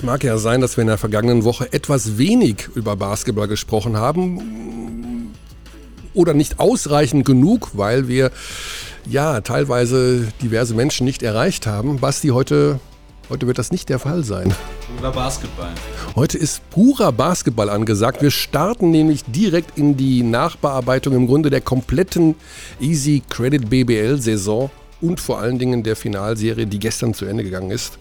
Es mag ja sein, dass wir in der vergangenen Woche etwas wenig über Basketball gesprochen haben oder nicht ausreichend genug, weil wir ja teilweise diverse Menschen nicht erreicht haben. Basti, heute, heute wird das nicht der Fall sein. Oder Basketball. Heute ist purer Basketball angesagt. Wir starten nämlich direkt in die Nachbearbeitung im Grunde der kompletten Easy Credit BBL Saison und vor allen Dingen der Finalserie, die gestern zu Ende gegangen ist.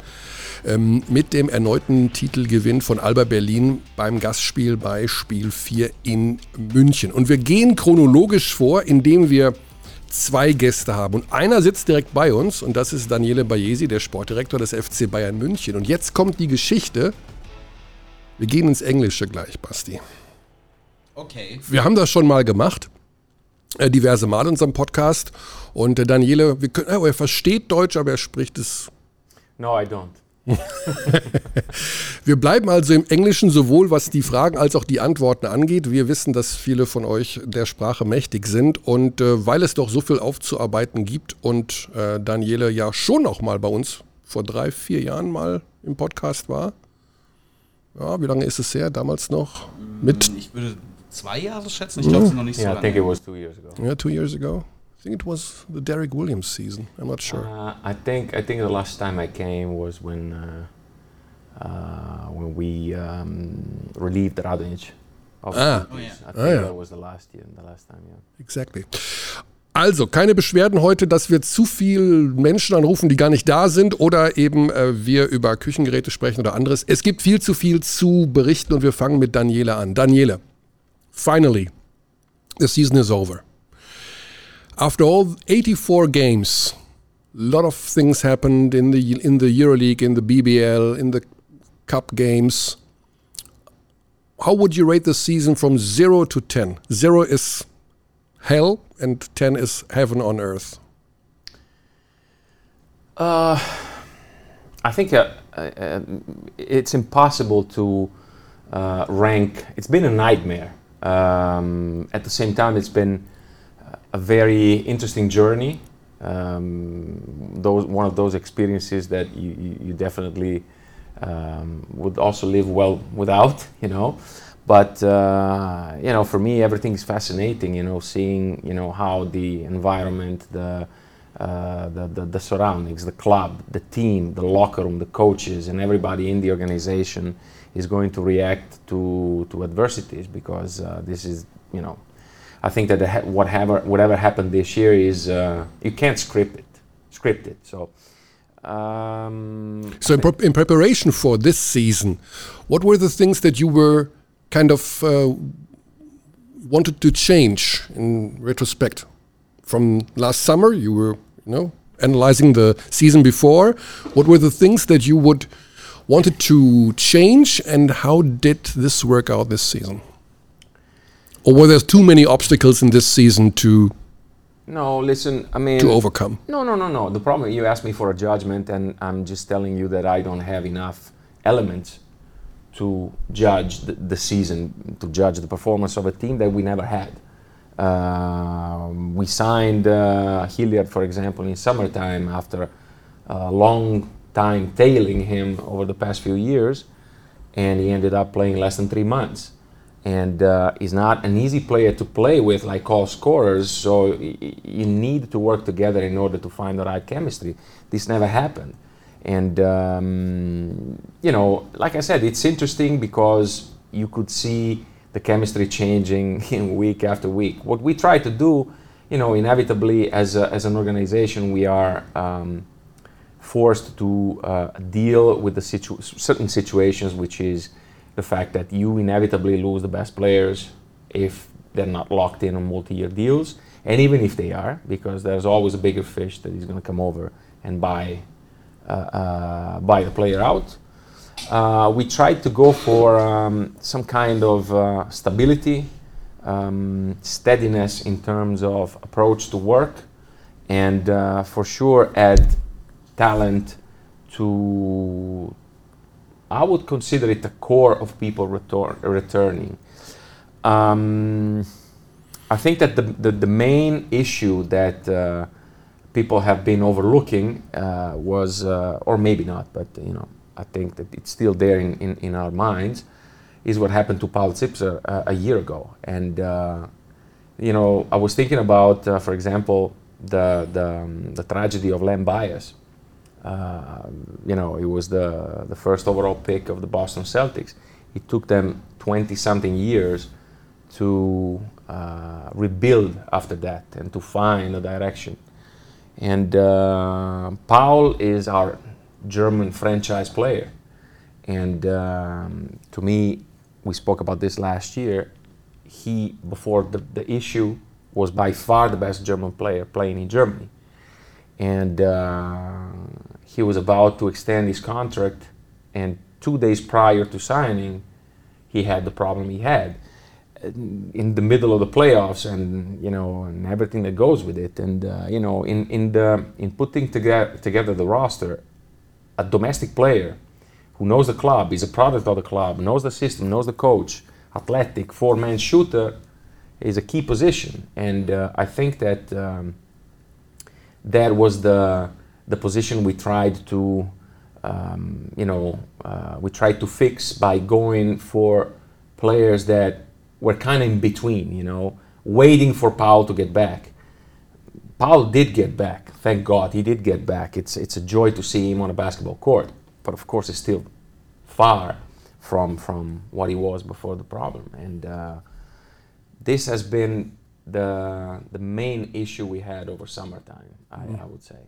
Ähm, mit dem erneuten Titelgewinn von Alba Berlin beim Gastspiel bei Spiel 4 in München. Und wir gehen chronologisch vor, indem wir zwei Gäste haben. Und einer sitzt direkt bei uns und das ist Daniele Bayesi, der Sportdirektor des FC Bayern München. Und jetzt kommt die Geschichte. Wir gehen ins Englische gleich, Basti. Okay. Wir haben das schon mal gemacht, äh, diverse Mal in unserem Podcast. Und äh, Daniele, wir können, oh, er versteht Deutsch, aber er spricht es. No, I don't. Wir bleiben also im Englischen sowohl was die Fragen als auch die Antworten angeht. Wir wissen, dass viele von euch der Sprache mächtig sind und äh, weil es doch so viel aufzuarbeiten gibt und äh, Daniele ja schon noch mal bei uns vor drei, vier Jahren mal im Podcast war. Ja, wie lange ist es her? Damals noch mit? Ich würde zwei Jahre schätzen. Ich glaube, es ist noch nicht so Yeah, I lange. think it was two years ago. Ja, two years ago. I think it was the Derek Williams season. I'm not sure. Uh, I think I think the last time I came was when uh, uh, when we um, relieved Radonic. of Ah. Oh, yeah. I think Ah, yeah. that was the last year, the last time, yeah. Exactly. Also, keine Beschwerden heute, dass wir zu viel Menschen anrufen, die gar nicht da sind oder eben äh, wir über Küchengeräte sprechen oder anderes. Es gibt viel zu viel zu berichten und wir fangen mit Daniele an. Daniele, finally, the season is over. After all 84 games, a lot of things happened in the in the EuroLeague, in the BBL, in the Cup games. How would you rate the season from 0 to 10? 0 is hell and 10 is heaven on earth. Uh, I think uh, uh, it's impossible to uh, rank. It's been a nightmare. Um, at the same time, it's been a very interesting journey. Um, those one of those experiences that you, you, you definitely um, would also live well without, you know. But uh, you know, for me, everything is fascinating. You know, seeing you know how the environment, the uh, the, the, the surroundings, the club, the team, the locker room, the coaches, and everybody in the organization is going to react to, to adversities because uh, this is, you know, I think that ha- whatever, whatever happened this year is, uh, you can't script it, script it. So, um, So, in, pre- in preparation for this season, what were the things that you were kind of uh, wanted to change in retrospect? From last summer, you were, you know, analyzing the season before. What were the things that you would wanted to change, and how did this work out this season? Or were there too many obstacles in this season to no, listen, I mean, to overcome? No, no, no, no. The problem you asked me for a judgment, and I'm just telling you that I don't have enough elements to judge the, the season, to judge the performance of a team that we never had. Um, we signed uh, Hilliard, for example, in summertime after a long time tailing him over the past few years, and he ended up playing less than three months. And uh, he's not an easy player to play with, like all scorers. So y- you need to work together in order to find the right chemistry. This never happened. And um, you know, like I said, it's interesting because you could see the chemistry changing in week after week. What we try to do, you know, inevitably as, a, as an organization, we are um, forced to uh, deal with the situ- certain situations, which is the fact that you inevitably lose the best players if they're not locked in on multi-year deals, and even if they are, because there's always a bigger fish that is going to come over and buy uh, uh, buy the player out. Uh, we tried to go for um, some kind of uh, stability, um, steadiness in terms of approach to work, and uh, for sure add talent to. I would consider it the core of people retor- returning. Um, I think that the, the, the main issue that uh, people have been overlooking uh, was, uh, or maybe not, but you know, I think that it's still there in, in, in our minds, is what happened to Paul Zipser uh, a year ago. And, uh, you know, I was thinking about, uh, for example, the, the, um, the tragedy of Len Bias. Uh, you know, he was the, the first overall pick of the Boston Celtics. It took them 20 something years to uh, rebuild after that and to find a direction. And uh, Paul is our German franchise player. And um, to me, we spoke about this last year. He, before the, the issue, was by far the best German player playing in Germany. And uh, he was about to extend his contract, and two days prior to signing, he had the problem he had in the middle of the playoffs and you know and everything that goes with it. And uh, you know in in the in putting together together the roster a domestic player who knows the club is a product of the club knows the system knows the coach athletic four man shooter is a key position. And uh, I think that um, that was the the position we tried to um, you know uh, we tried to fix by going for players that were kind of in between, you know, waiting for Paul to get back. Paul did get back, thank God, he did get back. It's it's a joy to see him on a basketball court, but of course, he's still far from from what he was before the problem. And uh, this has been the the main issue we had over summertime, I, Mm. I would say.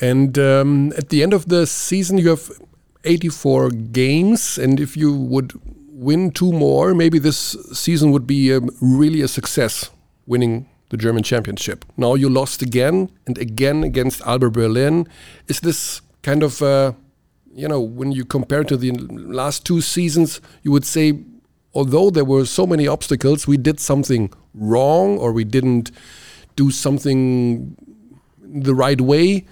And um, at the end of the season, you have 84 games, and if you would win two more, maybe this season would be um, really a success, winning the German championship. Now you lost again and again against Alba Berlin. Is this kind of, uh, you know, when you compare to the last two seasons, you would say, although there were so many obstacles, we did something wrong or we didn't do something the right way.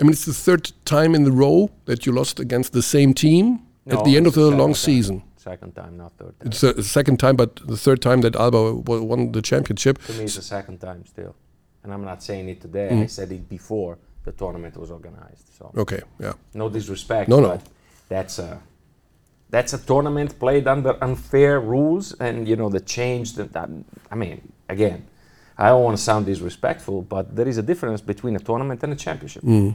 I mean, it's the third time in the row that you lost against the same team at the end of it's the long time. season. Second time, not third time. It's the second time, but the third time that Alba won the championship. To me, it's the second time still. And I'm not saying it today. Mm. I said it before the tournament was organized. So Okay, yeah. no disrespect, No, no. but that's a that's a tournament played under unfair rules, and you know the change. That that- I mean, again, I don't want to sound disrespectful, but there is a difference between a tournament and a championship. Mm.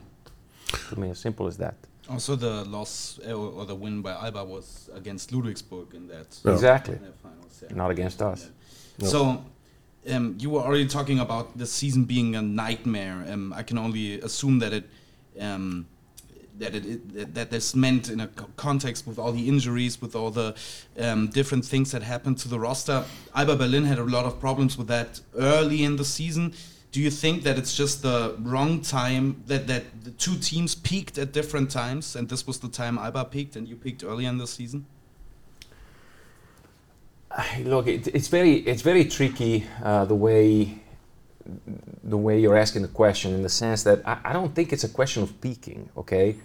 To me, as simple as that. Also, the loss uh, or the win by Alba was against Ludwigsburg in that Yeah. Exactly. in finals. yeah. Not against us. No. So, um, you were already talking about the season being a nightmare. Um, I can only assume that it um, that it, it that- this meant in a context with all the injuries, with all the um, different things that happened to the roster. Alba Berlin had a lot of problems with that early in the season. Do you think that it's just the wrong time that that the two teams peaked at different times, and this was the time Alba peaked, and you peaked earlier in the season? Look, it, it's very it's very tricky uh, the way the way you're asking the question in the sense that I, I don't think it's a question of peaking. Okay,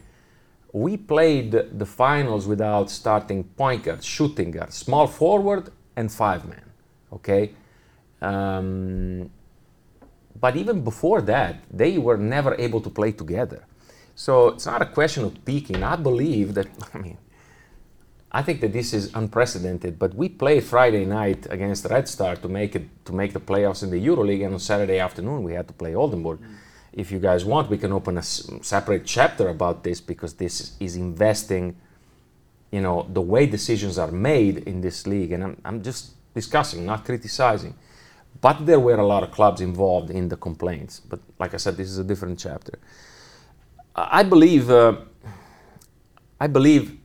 we played the, finals without starting point guard, shooting guard, small forward, and five man. Okay, um, but even before that, they were never able to play together. So it's not a question of peaking. I believe that. I mean. I think that this is unprecedented, but we played Friday night against Red Star to make it to make the playoffs in the EuroLeague, and on Saturday afternoon we had to play Oldenburg. If you guys want, we can open a s- separate chapter about this because this is investing, you know, the way decisions are made in this league, and I'm, I'm just discussing, not criticizing. But there were a lot of clubs involved in the complaints. But like I said, this is a different chapter. I I believe. Uh, I believe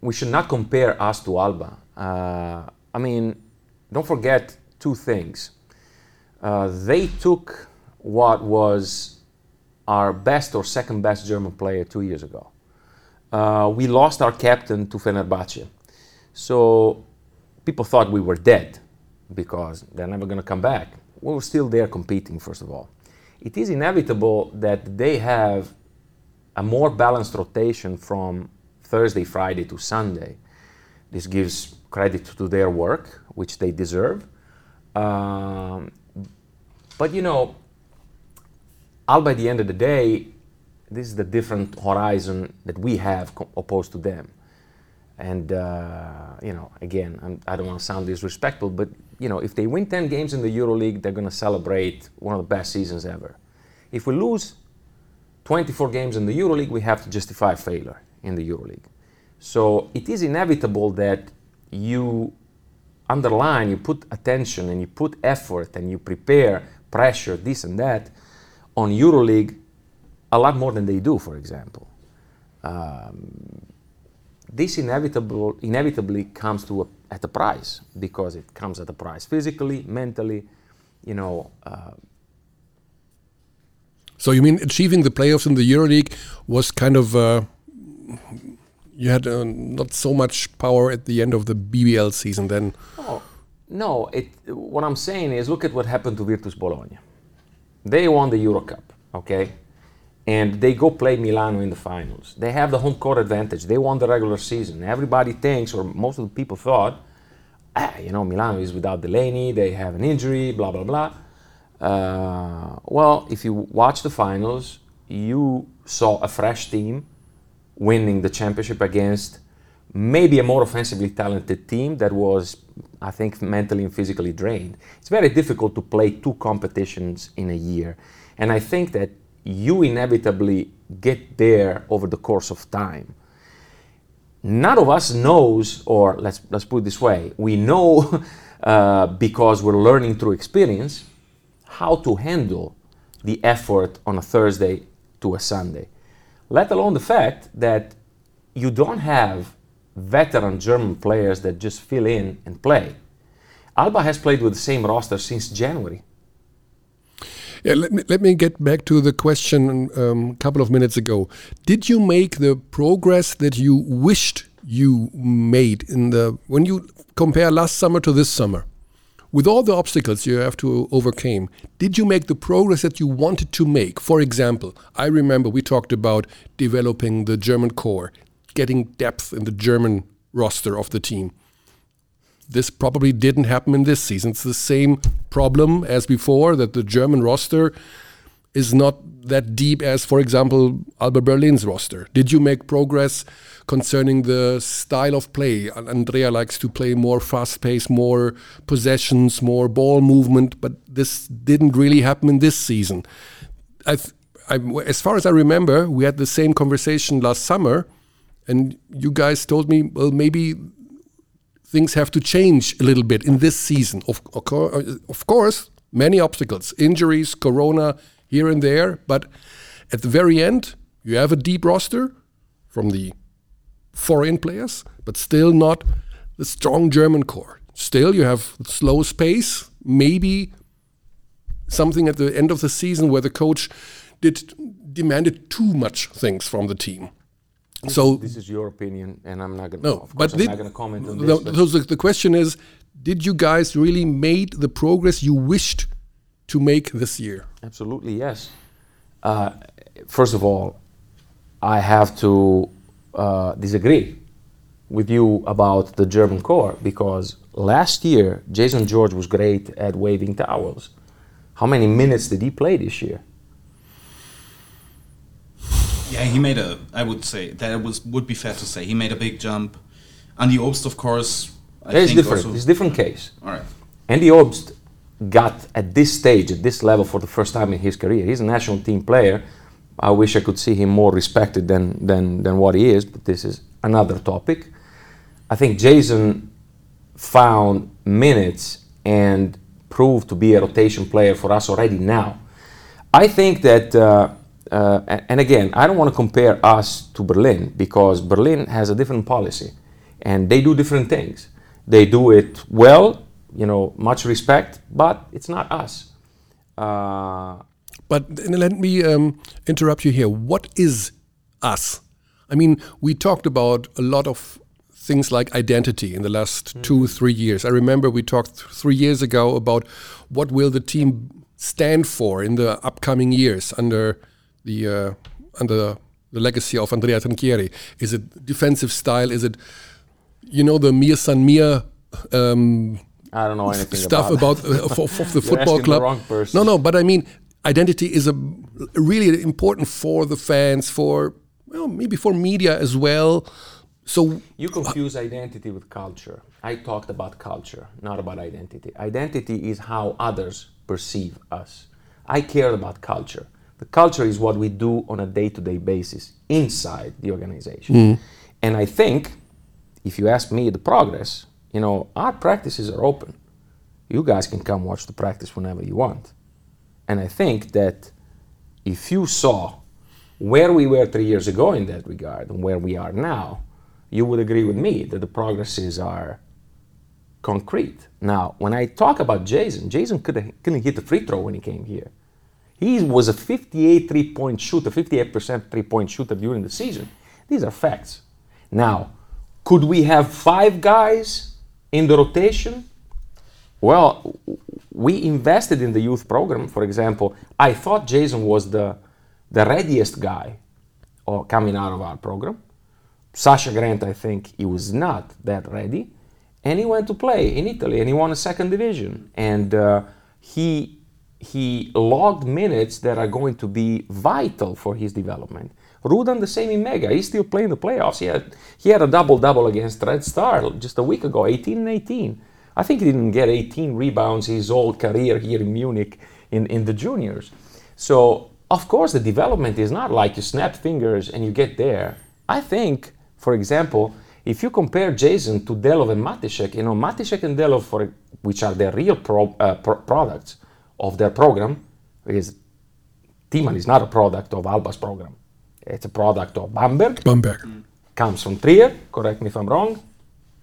we should not compare us to Alba. Uh, I mean, don't forget two things. Uh, they took what was our best or second best German player two years ago. Uh, we lost our captain to Fenerbahce. So people thought we were dead because they're never going to come back. We were still there competing, first of all. It is inevitable that they have a more balanced rotation from Thursday, Friday to Sunday. This gives credit to their work, which they deserve. Um, but you know, Alba, by the end of the day, this is the different horizon that we have co- opposed to them. And uh, you know, again, I'm, I do not want to sound disrespectful, but you know, if they win 10 games in the EuroLeague, they're going to celebrate one of the best seasons ever. If we lose 24 games in the EuroLeague, we have to justify failure in the EuroLeague. So it is inevitable that you underline, you put attention and you put effort and you prepare pressure, this and that, on EuroLeague a lot more than they do, for example. Um, this inevitable, inevitably comes to a, at a price because it comes at a price physically, mentally, you know. Uh, so you mean achieving the playoffs in the EuroLeague was kind of uh, you had uh, not so much power at the end of the BBL season then? No, no. It, what I'm saying is, look at what happened to Virtus Bologna. They won the Euro Cup, okay, and they go play Milano in the finals. They have the home court advantage. They won the regular season. Everybody thinks, or most of the people thought, ah, you know, Milano is without Delaney. They have an injury, blah blah blah. Uh, well, if you watch the finals, you saw a fresh team winning the championship against maybe a more offensively talented team that was, I think, mentally and physically drained. It's very difficult to play two competitions in a year. And I think that you inevitably get there over the course of time. None of us knows, or let's, let's put it this way, we know uh, because we're learning through experience how to handle the effort on a Thursday to a Sunday let alone the fact that you don't have veteran German players that just fill in and play. Alba has played with the same roster since January. Yeah, let me, let me get back to the question um, a couple of minutes ago. Did you make the progress that you wished you made in the when you compare last summer to this summer? With all the obstacles you have to overcome, did you make the progress that you wanted to make? For example, I remember we talked about developing the German core, getting depth in the German roster of the team. This probably didn't happen in this season. It's the same problem as before that the German roster is not that deep as, for example, Alba Berlin's roster. Did you make progress concerning the style of play? Andrea likes to play more fast pace, more possessions, more ball movement, but this didn't really happen in this season. I, as far as I remember, we had the same conversation last summer, and you guys told me, well, maybe things have to change a little bit in this season. Of, of uh, course, many obstacles, injuries, corona, here and there. But at the very end, you have a deep roster from the foreign players, but still not the strong German core. Still, you have slow space, maybe something at the end of the season where the coach did demanded too much things from the team. This so this is your opinion, and I'm not going no, but I'm not going to comment on no, this. So the, the question is, did you guys really made the progress you wished to make this year? Absolutely, yes. Uh, first of all, I have to uh, disagree with you about the German core because last year Jason George was great at waving towels. How many minutes did he play this year? Yeah, he made a. I would say that was would be fair to say he made a big jump. Andy Obst, of course. I it's different. It's different case. All right. Andy Obst got at this stage, at this level, for the first time in his career. He's a national team player. I wish I could see him more respected than, than, than what he is, but this is another topic. I think Jason found minutes and proved to be a rotation player for us already now. I think that, uh, uh, and again, I don't want to compare us to Berlin because Berlin has a different policy and they do different things. They do it well you know, much respect, but it's not us. Uh, but let me um, interrupt you here. What is us? I mean, we talked about a lot of things like identity in the last mm. two, three years. I remember we talked th three years ago about what will the team stand for in the upcoming years under the uh, under the legacy of Andrea Trinchieri. Is it defensive style? Is it, you know, the Mir San Mir um, I don't know anything stuff about, about uh, of, of, the football club. No, no, but I mean, identity is a really important for the fans, for well, maybe for media as well. So you confuse identity with culture. I talked about culture, not about identity. Identity is how others perceive us. I care about culture. The culture is what we do on a day-to-day basis inside the organization. Mm. And I think, if you ask me the progress, you know, our practices are open. You guys can come watch the practice whenever you want. And I think that if you saw where we were three years ago in that regard and where we are now, you would agree with me that the progresses are concrete. Now, when I talk about Jason, Jason couldn't, couldn't hit the free throw when he came here. He was a 58 three point shooter, 58% three point shooter during the season. These are facts. Now, could we have five guys in the rotation? Well, we invested in the youth program. For example, I thought Jason was the, the readiest guy uh, coming out of our program. Sasha Grant, I think he was not that ready. And he went to play in Italy and he won a second division. And uh, he, he logged minutes that are going to be vital for his development. Rudan the same in Mega. He's still playing the playoffs. He had, he had a double double against Red Star just a week ago, 18 and 18. I think he didn't get 18 rebounds his whole career here in Munich in, in the juniors. So, of course, the development is not like you snap fingers and you get there. I think, for example, if you compare Jason to Delow and Mattisseck, you know, Mattisseck and Delow, for, which are the real pro, uh, pro products of their program, because Thiemann is not a product of Alba's program. It's a product of Bamberg. Bamberg. Mm. Comes from Trier, correct me if I'm wrong.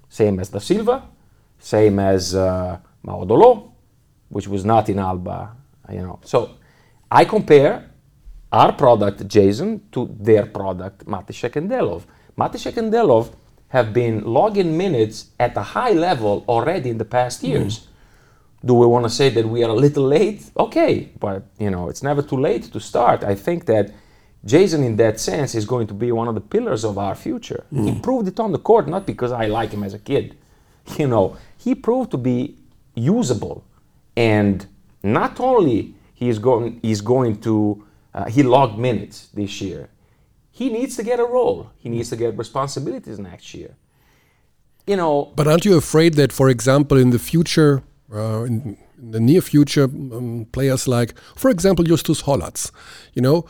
Same as Da Silva, same as uh, Maodo Lo, which was not in Alba, you know. So I compare our product, Jason, to their product, Mattisseck and Delow. Mattisseck and Delow have been logging minutes at a high level already in the past years. Mm. Do we want to say that we are a little late? Okay, but you know, it's never too late to start. I think that Jason, in that sense, is going to be one of the pillars of our future. Mm. He proved it on the court, not because I like him as a kid. You know, he proved to be usable, and not only he is going, he's going to uh, he logged minutes this year. He needs to get a role. He needs to get responsibilities next year. You know. But aren't you afraid that, for example, in the future, uh, in, in, the near future, um, players like, for example, Justus Hollatz, you know,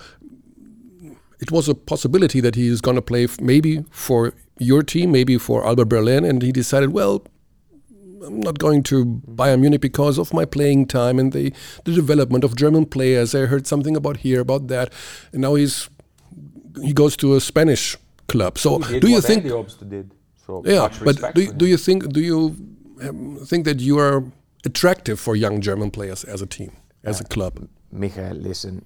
it was a possibility that he is going to play maybe for your team, maybe for Alba Berlin, and he decided, well, I'm not going to Bayern Munich because of my playing time and the, the development of German players. I heard something about here, about that, and now he's he goes to a Spanish club. So do you think? Did, so yeah, but do, do you think do you um, think that you are attractive for young German players as a team, as uh, a club? Michael, listen,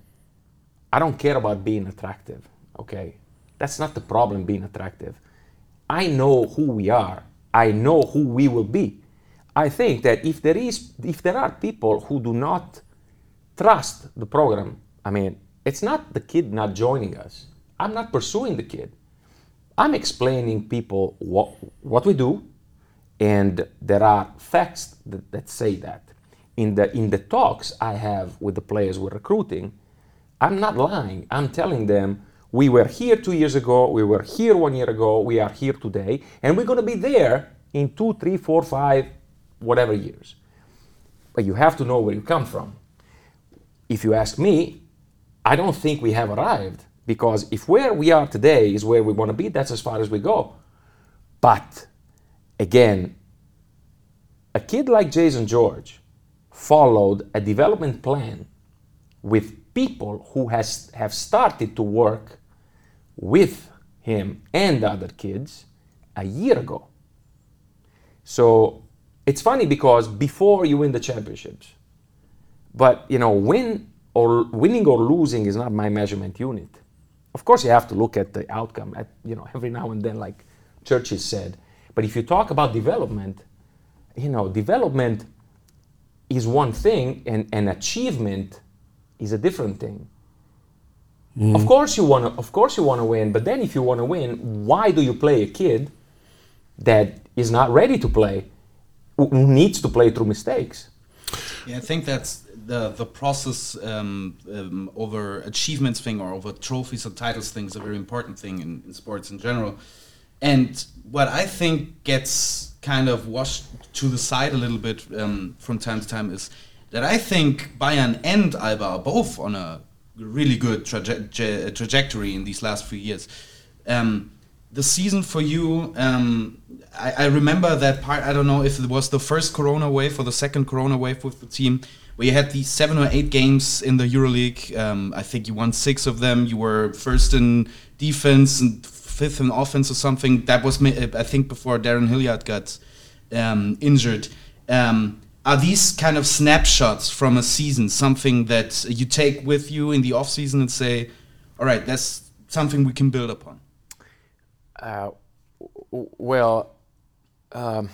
I don't care about being attractive, okay? That's not the problem being attractive. I know who we are. I know who we will be. I think that if there is if there are people who do not trust the program, I mean, it's not the kid not joining us. I'm not pursuing the kid. I'm explaining people what what we do, and there are facts that, that say that. In the in the talks I have with the players we're recruiting, I'm not lying. I'm telling them we were here two years ago, we were here one year ago, we are here today, and we're going to be there in two, three, four, five, whatever years. But you have to know where you come from. If you ask me, I don't think we have arrived because if where we are today is where we want to be, that's as far as we go. But again, a kid like Jason George followed a development plan with people who has, have started to work with him and other kids a year ago. So it's funny because before you win the championships, but you know, win or winning or losing is not my measurement unit. Of course, you have to look at the outcome at you know every now and then, like Churchill said. But if you talk about development, you know, development is one thing, and, and achievement is a different thing. Mm. Of course you want to of course you want to win, but then if you want to win, why do you play a kid that is not ready to play needs to play through mistakes? Yeah, I think that's the the process um, um, over achievements thing or over trophies or titles thing is a very important thing in, in sports in general. And what I think gets kind of washed to the side a little bit um, from time to time is that I think Bayern and Alba are both on a really good traje trajectory in these last few years. Um, the season for you, um, I, I, remember that part. I don't know if it was the first Corona wave or the second Corona wave with the team, where you had these seven or eight games in the EuroLeague. Um, I think you won six of them. You were first in defense and fifth in offense or something. That was, I think, before Darrun Hilliard got um, injured. Um, are these kind of snapshots from a season something that you take with you in the off season and say, all right, that's something we can build upon? Uh, well, um,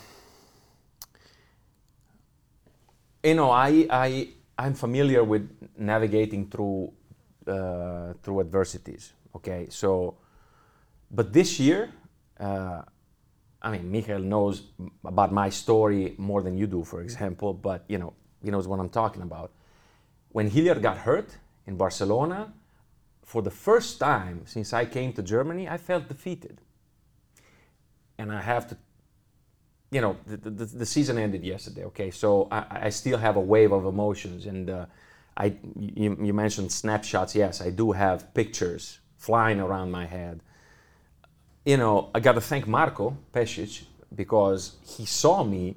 you know, I, I, I'm familiar with navigating through, uh, through adversities. Okay, so, but this year, uh, I mean, Michael knows about my story more than you do, for example, but you know, he knows what I'm talking about. When Hilliard got hurt in Barcelona, for the first time since I came to Germany, I felt defeated. And I have to, you know, the, the, the season ended yesterday, okay? So I, I, still have a wave of emotions. And uh, I, you, you mentioned snapshots. Yes, I do have pictures flying around my head you know, I got to thank Marko Pesic because he saw me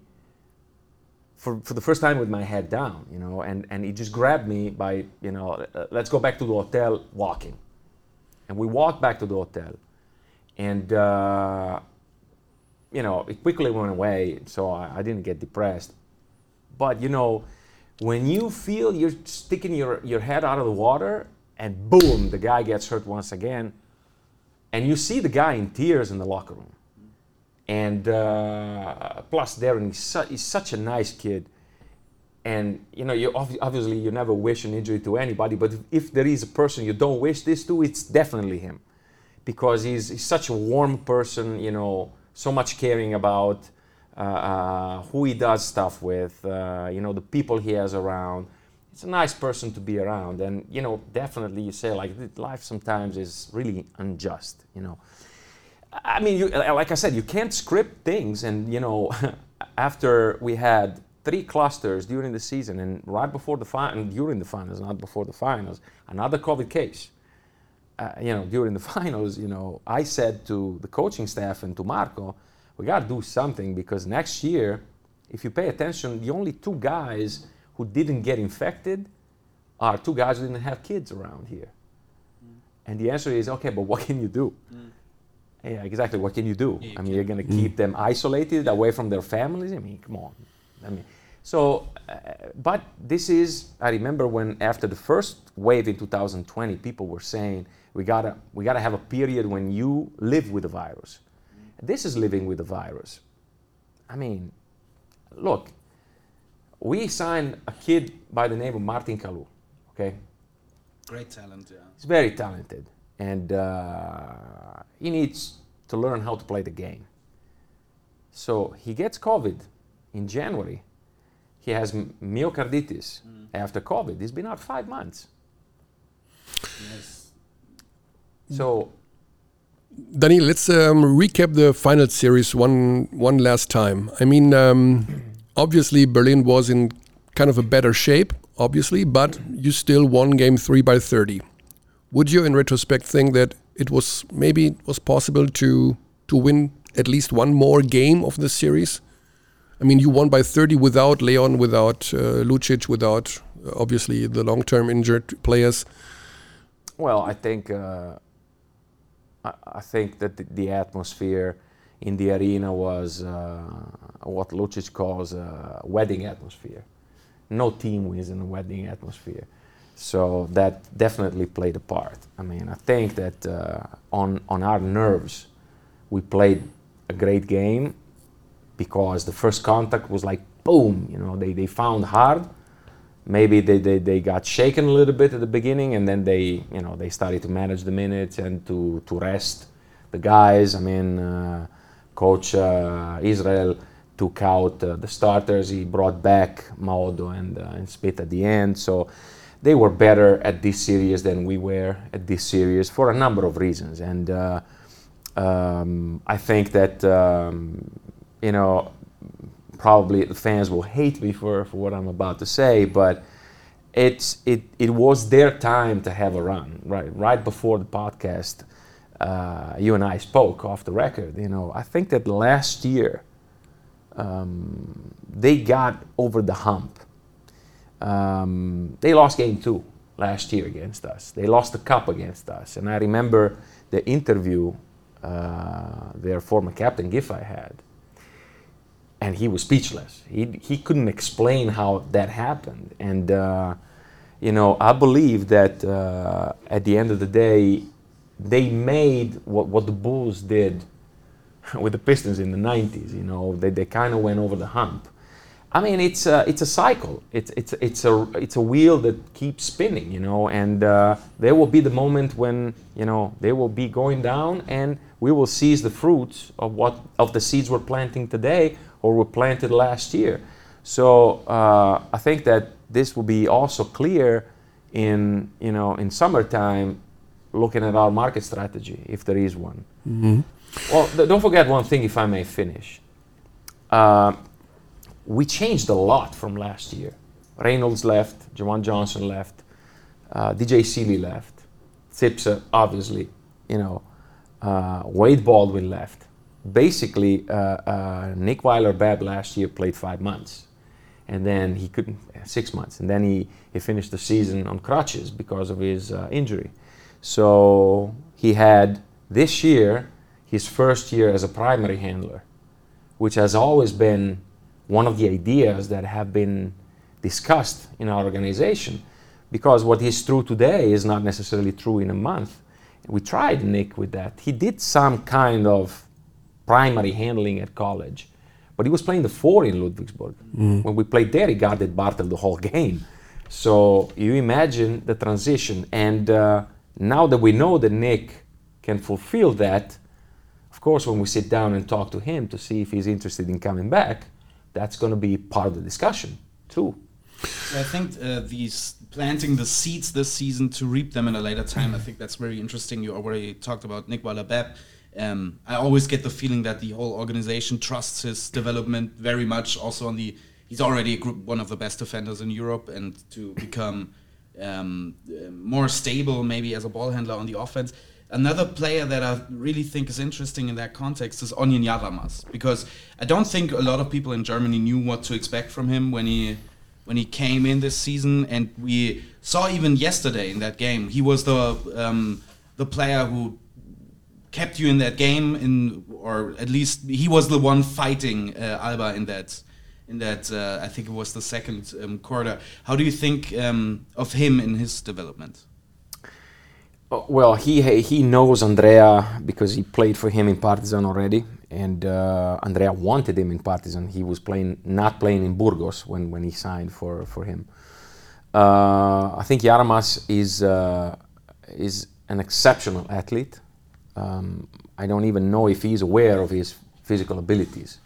for, for the first time with my head down, you know, and, and he just grabbed me by, you know, uh, let's go back to the hotel walking. And we walked back to the hotel. And, uh, you know, it quickly went away, so I, I didn't get depressed. But, you know, when you feel you're sticking your, your head out of the water and boom, the guy gets hurt once again, and you see the guy in tears in the locker room. And uh, plus, Darrun is, su- he's, such a nice kid. And you know, you obviously you never wish an injury to anybody, but if, if there is a person you don't wish this to, it's definitely him, because he's, he's such a warm person. You know, so much caring about uh, uh, who he does stuff with. Uh, you know, the people he has around. It's a nice person to be around. And you know definitely you say like life sometimes is really unjust you know. I mean you, like i said you can't script things. And you know after we had three clusters during the season and right before the final during the finals not before the finals another covid case uh, you know during the finals you know i said to the coaching staff and to marco we got to do something because next year if you pay attention the only two guys who didn't get infected are two guys who didn't have kids around here. Mm. And the answer is okay, but what can you do? Mm. Yeah, exactly. What can you do? Yeah, you I mean, you're going to keep them isolated away from their families. I mean, come on. I mean, so, uh, but this is. I remember when after the first wave in 2020, people were saying we gotta we gotta have a period when you live with the virus. This is living with the virus. I mean, look, we signed a kid by the name of Martin Kalu. Okay. Great talent, yeah. He's very talented, and uh, he needs to learn how to play the game. So he gets COVID in January. He has myocarditis mm. after COVID. He's been out five months. Yes. So Daniel, let's um, recap the final series one one last time. I mean, um, obviously Berlin was in kind of a better shape, obviously, but you still won game three by 30. Would you, in retrospect, think that it was maybe it was possible to to win at least one more game of this series? I mean, you won by 30 without Leon, without uh, Lucic, without uh, obviously the long-term injured players. Well, I think uh, I, think that the, the atmosphere in the arena was uh, what Lucic calls a wedding atmosphere. No team wins in a wedding atmosphere. So that definitely played a part. I mean, I think that uh, on, on our nerves, we played a great game because the first contact was like boom, you know, they, they found hard. Maybe they, they, they got shaken a little bit at the beginning and then they, you know, they started to manage the minutes and to, to rest the guys. I mean, uh, coach uh, Israel took out uh, the starters. He brought back Maodo and, uh, and Smith at the end. So they were better at this series than we were at this series for a number of reasons. And uh, um, I think that, um, you know, probably the fans will hate me for, for what I'm about to say, but it's, it, it was their time to have a run, right? Right before the podcast, uh, you and I spoke off the record. You know, I think that last year um, they got over the hump. Um, they lost game two last year against us. They lost the cup against us, and I remember the interview uh, their former captain Giffey had, and he was speechless. He he couldn't explain how that happened, and uh, you know I believe that uh, at the end of the day they made what, what the Bulls did with the Pistons in the 90s. You know, they, they kind of went over the hump. I mean, it's a, it's a cycle. It's, it's, it's, a, it's a wheel that keeps spinning, you know, and uh, there will be the moment when, you know, they will be going down and we will seize the fruits of what of the seeds we're planting today or were planted last year. So uh, I think that this will be also clear in, you know, in summertime looking at our market strategy, if there is one. Mm-hmm. Well, th- don't forget one thing, if I may finish. Uh, we changed a lot from last year. Reynolds left, JaJuan Johnson left, uh, DJ Seeley left, Zipser, obviously, you know, uh, Wade Baldwin left. Basically, uh, uh, Nick Weiler-Babb last year played five months. And then he couldn't, six months. And then he, he finished the season on crutches because of his uh, injury. So he had this year his first year as a primary handler, which has always been one of the ideas that have been discussed in our organization. Because what is true today is not necessarily true in a month. We tried Nick with that. He did some kind of primary handling at college, but he was playing the four in Ludwigsburg. Mm. When we played there, he guarded Bartel the whole game. So you imagine the transition. And uh, now that we know that Nick can fulfill that, of course, when we sit down and talk to him to see if he's interested in coming back, that's going to be part of the discussion too. I think uh, these planting the seeds this season to reap them in a later time. I think that's very interesting. You already talked about Nick Weiler-Babb. Um, I always get the feeling that the whole organization trusts his development very much. Also on the, he's already group, one of the best defenders in Europe, and to become um, more stable maybe as a ball handler on the offense. Another player that I really think is interesting in that context is Ognjen Jaramaz because I don't think a lot of people in Germany knew what to expect from him when he when he came in this season, and we saw even yesterday in that game he was the um, the player who kept you in that game, in or at least he was the one fighting uh, Alba in that in that uh, I think it was the second um, quarter. How do you think um, of him in his development? Oh, well, he he knows Andrea because he played for him in Partizan already, and uh, Andrea wanted him in Partizan. He was playing not playing in Burgos when, when he signed for for him. Uh, I think Jaramaz is uh, is an exceptional athlete. Um, I don't even know if he's aware of his physical abilities.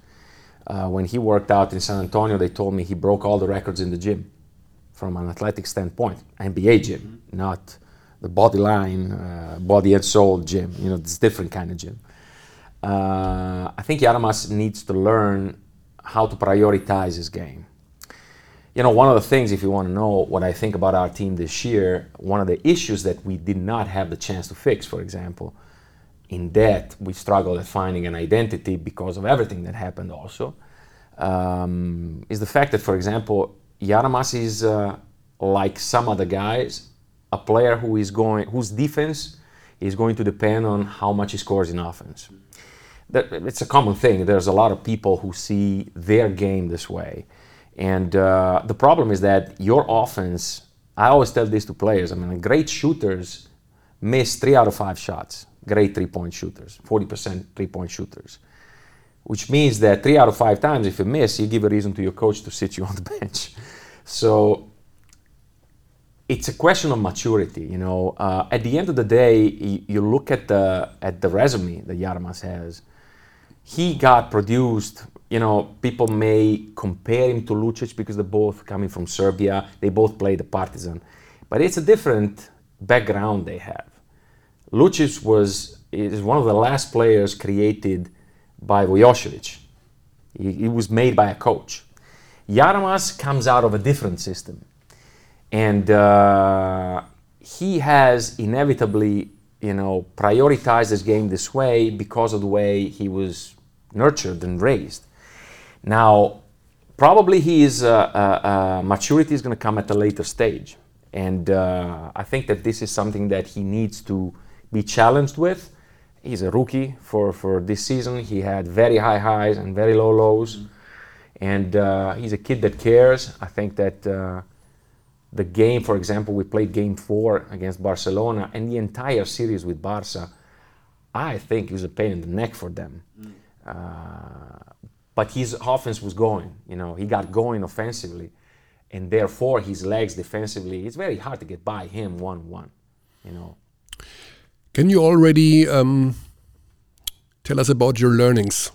Uh, when he worked out in San Antonio, they told me he broke all the records in the gym from an athletic standpoint, NBA gym, mm-hmm. not the body line, uh, body and soul gym. You know, it's a different kind of gym. Uh, I think Jaramaz needs to learn how to prioritize his game. You know, one of the things, if you want to know what I think about our team this year, one of the issues that we did not have the chance to fix, for example, in that we struggle at finding an identity because of everything that happened also. Um, is the fact that for example Jaramaz is uh, like some other guys a player who is going whose defense is going to depend on how much he scores in offense. That, it's a common thing. There's a lot of people who see their game this way. And uh, the problem is that your offense i always tell this to players i mean great shooters miss three out of five shots great three point shooters, 40% three point shooters. Which means that three out of five times, if you miss, you give a reason to your coach to sit you on the bench. So it's a question of maturity. You know, uh, at the end of the day, you, look at the at the resume that Jaramaz has. He got produced, you know, people may compare him to Lucic because they're both coming from Serbia. They both play the Partizan, but it's a different background they have. Lucic was is one of the last players created by Vujošević. He, he was made by a coach. Jaramaz comes out of a different system, and uh, he has inevitably, you know, prioritized his game this way because of the way he was nurtured and raised. Now, probably his uh, uh, uh maturity is going to come at a later stage, and uh, I think that this is something that he needs to be challenged with. He's a rookie for, for this season. He had very high highs and very low lows. Mm-hmm. And uh, he's a kid that cares. I think that uh, the game, for example, we played game four against Barcelona, and the entire series with Barca, I think it was a pain in the neck for them. Mm. Uh, but his offense was going. You know, he got going offensively, and therefore his legs defensively. It's very hard to get by him one-one. You know. Can you already um, tell us about your learnings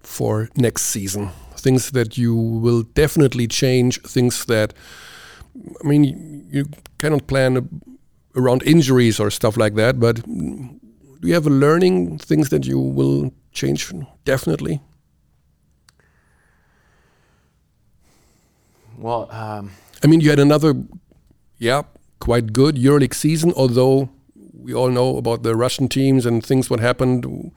for next season? Things that you will definitely change, things that, I mean, you cannot plan around injuries or stuff like that, but do you have a learning, things that you will change definitely? Well, um, I mean, you had another, yeah, quite good EuroLeague season, although we all know about the Russian teams and things what happened.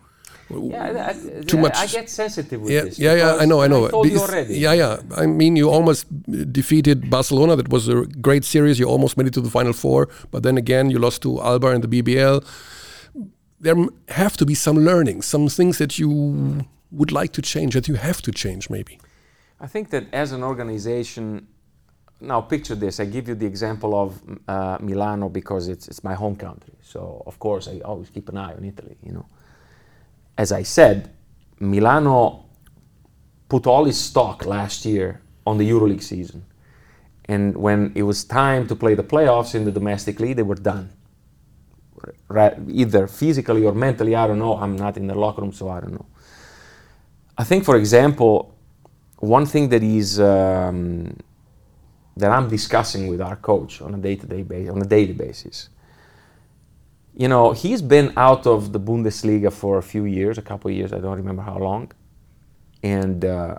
Yeah, I, too much. I get sensitive with yeah, this. Yeah, yeah, I know, I know. I told you already. Yeah, yeah. I mean, you almost defeated Barcelona. That was a great series. You almost made it to the final four, but then again, you lost to Alba in the BBL. There have to be some learning, some things that you would like to change, that you have to change, maybe. I think that as an organization, now picture this. I give you the example of uh, Milano because it's it's my home country. So of course I always keep an eye on Italy. You know, as I said, Milano put all his stock last year on the EuroLeague season, and when it was time to play the playoffs in the domestic league, they were done. Either physically or mentally, I don't know. I'm not in the locker room, so I don't know. I think, for example, one thing that is um, that I'm discussing with our coach on a day-to-day basis, on a daily basis. You know, he's been out of the Bundesliga for a few years, a couple years, I don't remember how long. And uh,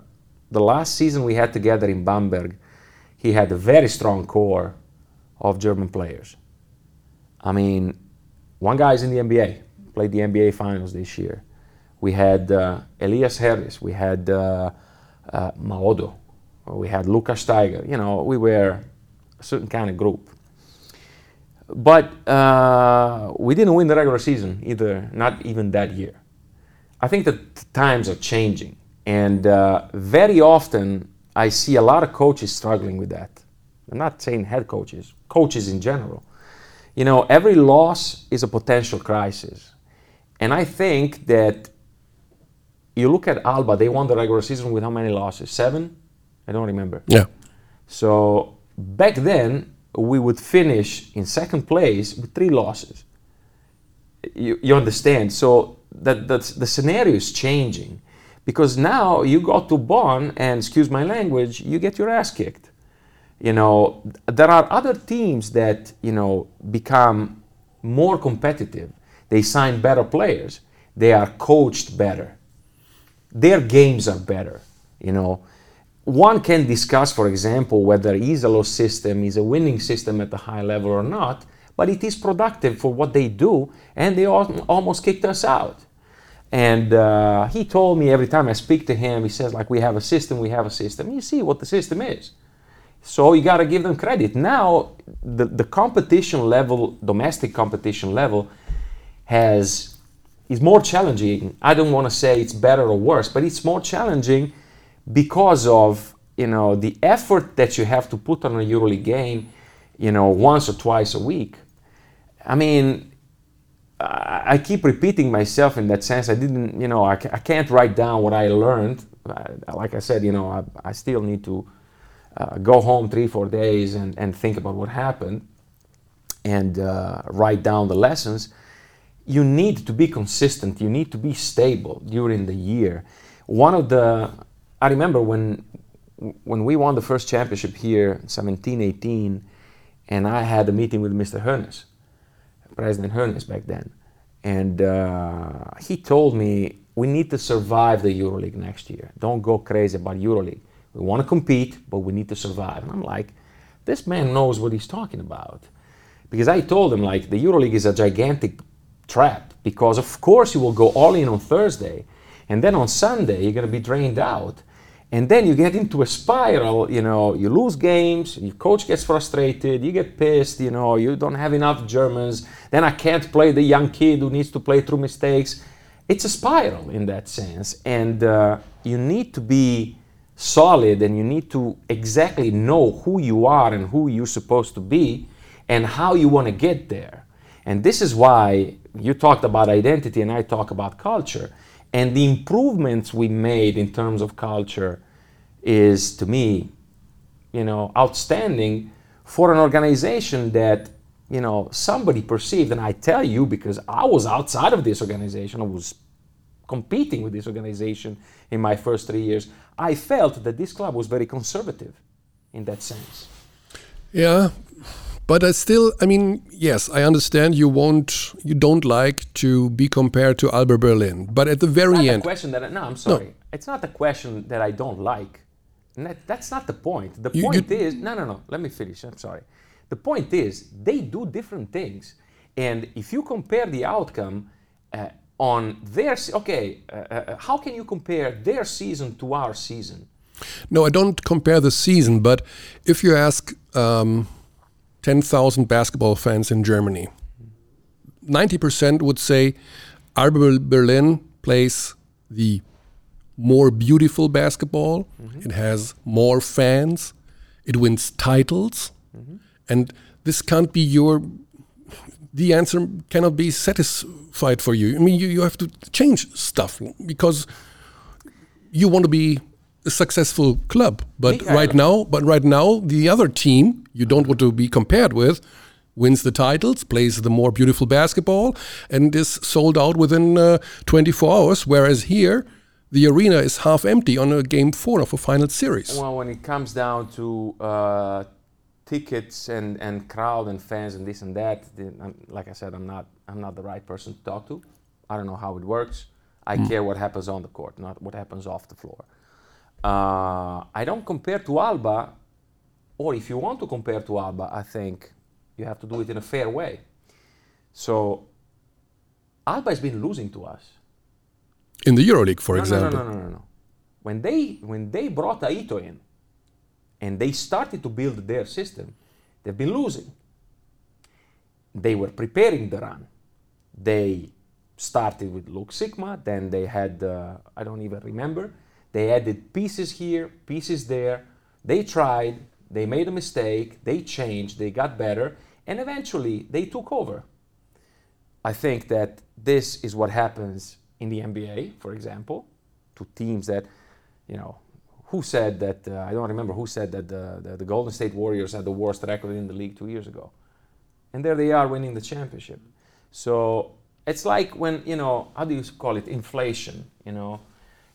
the last season we had together in Bamberg, he had a very strong core of German players. I mean, one guy's in the NBA, played the NBA finals this year. We had uh, Elias Harris, we had uh, uh Maodo, we had Lucas Steiger. You know, we were a certain kind of group. But uh, we didn't win the regular season either, not even that year. I think that times are changing. And uh, very often I see a lot of coaches struggling with that. I'm not saying head coaches, coaches in general. You know, every loss is a potential crisis. And I think that you look at Alba, they won the regular season with how many losses? Seven? I don't remember. Yeah. So back then, we would finish in second place with three losses. You, you understand? So that that's, the scenario is changing because now you go to Bonn and, excuse my language, you get your ass kicked. You know, there are other teams that, you know, become more competitive. They sign better players. They are coached better. Their games are better, you know one can discuss, for example, whether Iisalo's system is a winning system at a high level or not, but it is productive for what they do, and they almost kicked us out. And uh, he told me every time I speak to him, he says, like, we have a system, we have a system. You see what the system is. So you got to give them credit. Now, the, the competition level, domestic competition level, has is more challenging. I don't want to say it's better or worse, but it's more challenging because of you know the effort that you have to put on a EuroLeague game, you know, once or twice a week. I mean, I keep repeating myself in that sense. I didn't, you know, I, I can't write down what I learned. Like I said, you know, I, I still need to uh, go home three, four days and, and think about what happened and uh, write down the lessons. You need to be consistent. You need to be stable during the year. One of the I remember when when we won the first championship here, 17, 18, and I had a meeting with Mr. Hoeneß, President Hoeneß back then, and uh, he told me we need to survive the EuroLeague next year. Don't go crazy about EuroLeague. We want to compete, but we need to survive. And I'm like, this man knows what he's talking about, because I told him like the EuroLeague is a gigantic trap because of course you will go all in on Thursday, and then on Sunday you're going to be drained out and then you get into a spiral you know you lose games your coach gets frustrated you get pissed you know you don't have enough germans then i can't play the young kid who needs to play through mistakes. It's a spiral in that sense and uh, you need to be solid and you need to exactly know who you are and who you're supposed to be and how you want to get there. And this is why you talked about identity and i talk about culture and the improvements we made in terms of culture is, to me, you know, outstanding for an organization that, you know, somebody perceived, and I tell you because I was outside of this organization, I was competing with this organization in my first three years, I felt that this club was very conservative in that sense. Yeah, but I still, I mean, yes, I understand you won't, you don't like to be compared to Alba Berlin, but at the very it's end, question that I, no, I'm sorry, no. it's not a question that I don't like. That, that's not the point. The you, point you, is no, no, no. Let me finish. I'm sorry. The point is they do different things, and if you compare the outcome uh, on their okay, uh, uh, how can you compare their season to our season? No, I don't compare the season, but if you ask. Um, 10,000 basketball fans in Germany. 90% would say Alba Berlin plays the more beautiful basketball. Mm-hmm. It has more fans. It wins titles. Mm-hmm. And this can't be your. The answer cannot be satisfied for you. I mean, you, you have to change stuff because you want to be a successful club. But right now, but right now, the other team you don't want to be compared with wins the titles, plays the more beautiful basketball, and is sold out within uh, 24 hours. Whereas here, the arena is half empty on a game four of a final series. Well, when it comes down to uh, tickets and, and crowd and fans and this and that, like I said, I'm not I'm not the right person to talk to. I don't know how it works. I mm. care what happens on the court, not what happens off the floor. Uh, I don't compare to Alba or if you want to compare to Alba, I think you have to do it in a fair way. So Alba has been losing to us. In the EuroLeague, for no, example. No, no, no, no, no. When they when they brought Aito in and they started to build their system, they've been losing. They were preparing the run. They started with Luke Sikma, then they had uh, I don't even remember. They added pieces here, pieces there. They tried, they made a mistake, they changed, they got better, and eventually they took over. I think that this is what happens in the NBA, for example, to teams that, you know, who said that, uh, I don't remember who said that the, the, the, Golden State Warriors had the worst record in the league two years ago. And there they are winning the championship. So it's like when, you know, how do you call it? Inflation, you know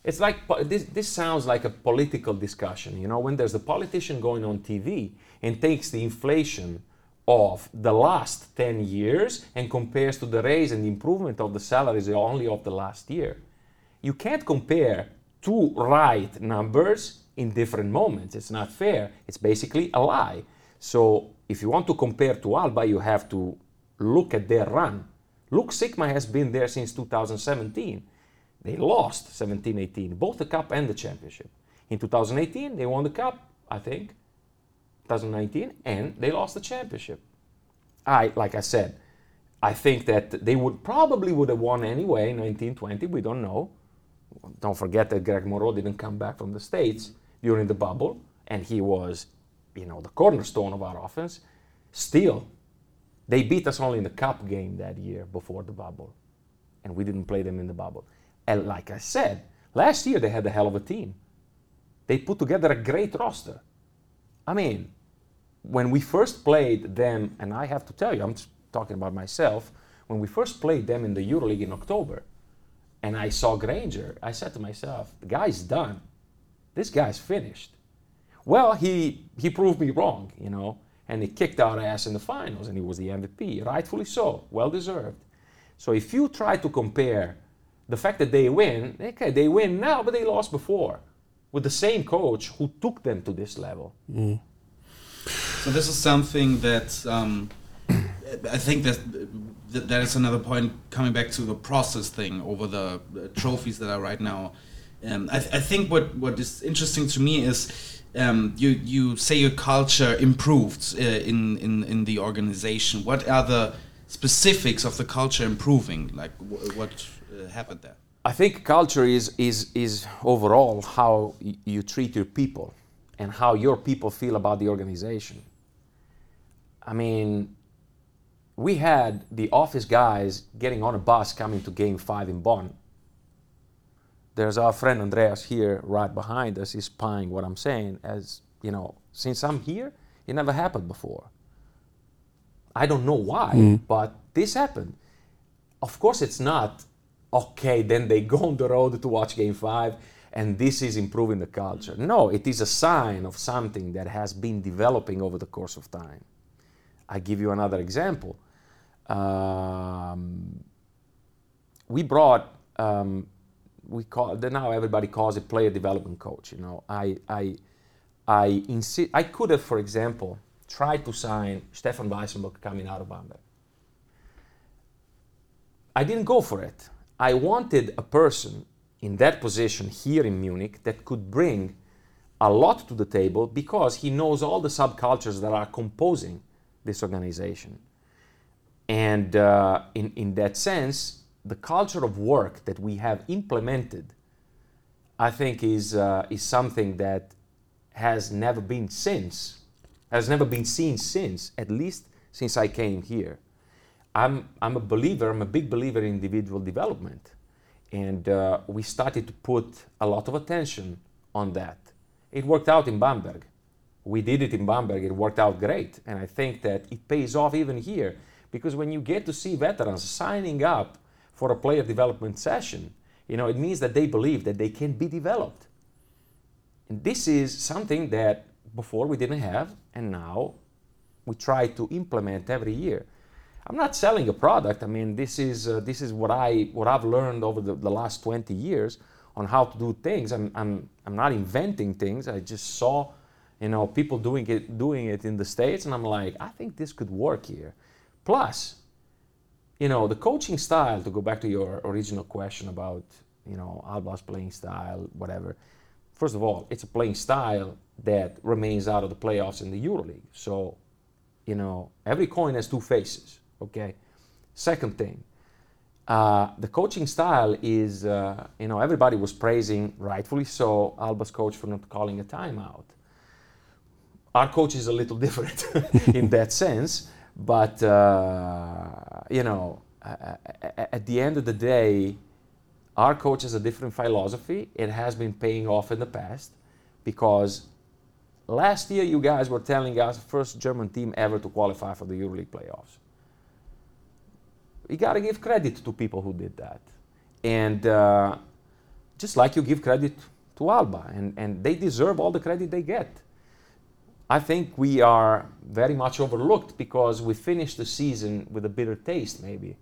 it's like this, this sounds like a political discussion you know when there's a politician going on tv and takes the inflation of the last 10 years and compares to the raise and improvement of the salaries only of the last year you can't compare two right numbers in different moments. It's not fair. It's basically a lie. So if you want to compare to alba you have to look at their run. Look, Sikma has been there since 2017 they lost 17 18, both the cup and the championship. In 2018, they won the cup, I think, 2019, and they lost the championship. I, like I said, I think that they would probably would have won anyway, 1920, we don't know. Don't forget that Greg Monroe didn't come back from the States during the bubble, and he was, you know, the cornerstone of our offense. Still, they beat us only in the cup game that year before the bubble, and we didn't play them in the bubble. And like I said, last year they had a hell of a team. They put together a great roster. I mean, when we first played them, and I have to tell you, I'm talking about myself, when we first played them in the EuroLeague in October, and I saw Granger, I said to myself, the guy's done. this guy's finished. Well, he he proved me wrong, you know, and he kicked our ass in the finals, and he was the MVP, rightfully so, well deserved. So if you try to compare the fact that they win, okay, they win now, but they lost before with the same coach who took them to this level. Mm. So this is something that um, I think that, that that is another point coming back to the process thing over the, the trophies that are right now. Um, I, th I, think what, what is interesting to me is um, you you say your culture improved uh, in, in in the organization. What are the specifics of the culture improving? Like what uh, happened there? I think culture is is is overall how you treat your people and how your people feel about the organization. I mean, we had the office guys getting on a bus coming to game five in Bonn. There's our friend Andreas here right behind us. He's spying what I'm saying. As you know, since I'm here, it never happened before. I don't know why, mm. but this happened. Of course, it's not okay. Then they go on the road to watch game five, and this is improving the culture. No, it is a sign of something that has been developing over the course of time. I give you another example. Um, we brought um, we call now everybody calls it player development coach. You know, I I I. I could have, for example, tried to sign Stefan Weissenberg coming out of Bamberg. I didn't go for it. I wanted a person in that position here in Munich that could bring a lot to the table because he knows all the subcultures that are composing this organization. And uh, in, in that sense, the culture of work that we have implemented, I think, is, uh, is something that has never been since, has never been seen since, at least since I came here. I'm, I'm a believer, I'm a big believer in individual development. And uh, we started to put a lot of attention on that. It worked out in Bamberg we did it in Bamberg, it worked out great. And I think that it pays off even here because when you get to see veterans signing up for a player development session, you know, it means that they believe that they can be developed. And this is something that before we didn't have, and now we try to implement every year. I'm not selling a product. I mean, this is uh, this is what I what I've learned over the, the last 20 years on how to do things. I'm, I'm I'm not inventing things. I just saw you know, people doing it doing it in the States, and I'm like, I think this could work here. Plus, you know, the coaching style, to go back to your original question about, you know, Alba's playing style, whatever. First of all, it's a playing style that remains out of the playoffs in the EuroLeague. So, you know, every coin has two faces, okay? Second thing, uh, the coaching style is, uh, you know, everybody was praising, rightfully so, Alba's coach for not calling a timeout our coach is a little different in that sense, but uh, you know, at the end of the day, our coach has a different philosophy. It has been paying off in the past because last year you guys were telling us first German team ever to qualify for the EuroLeague playoffs. You got to give credit to people who did that, and uh, just like you give credit to Alba, and, and they deserve all the credit they get. I think we are very much overlooked because we finished the season with a bitter taste, maybe.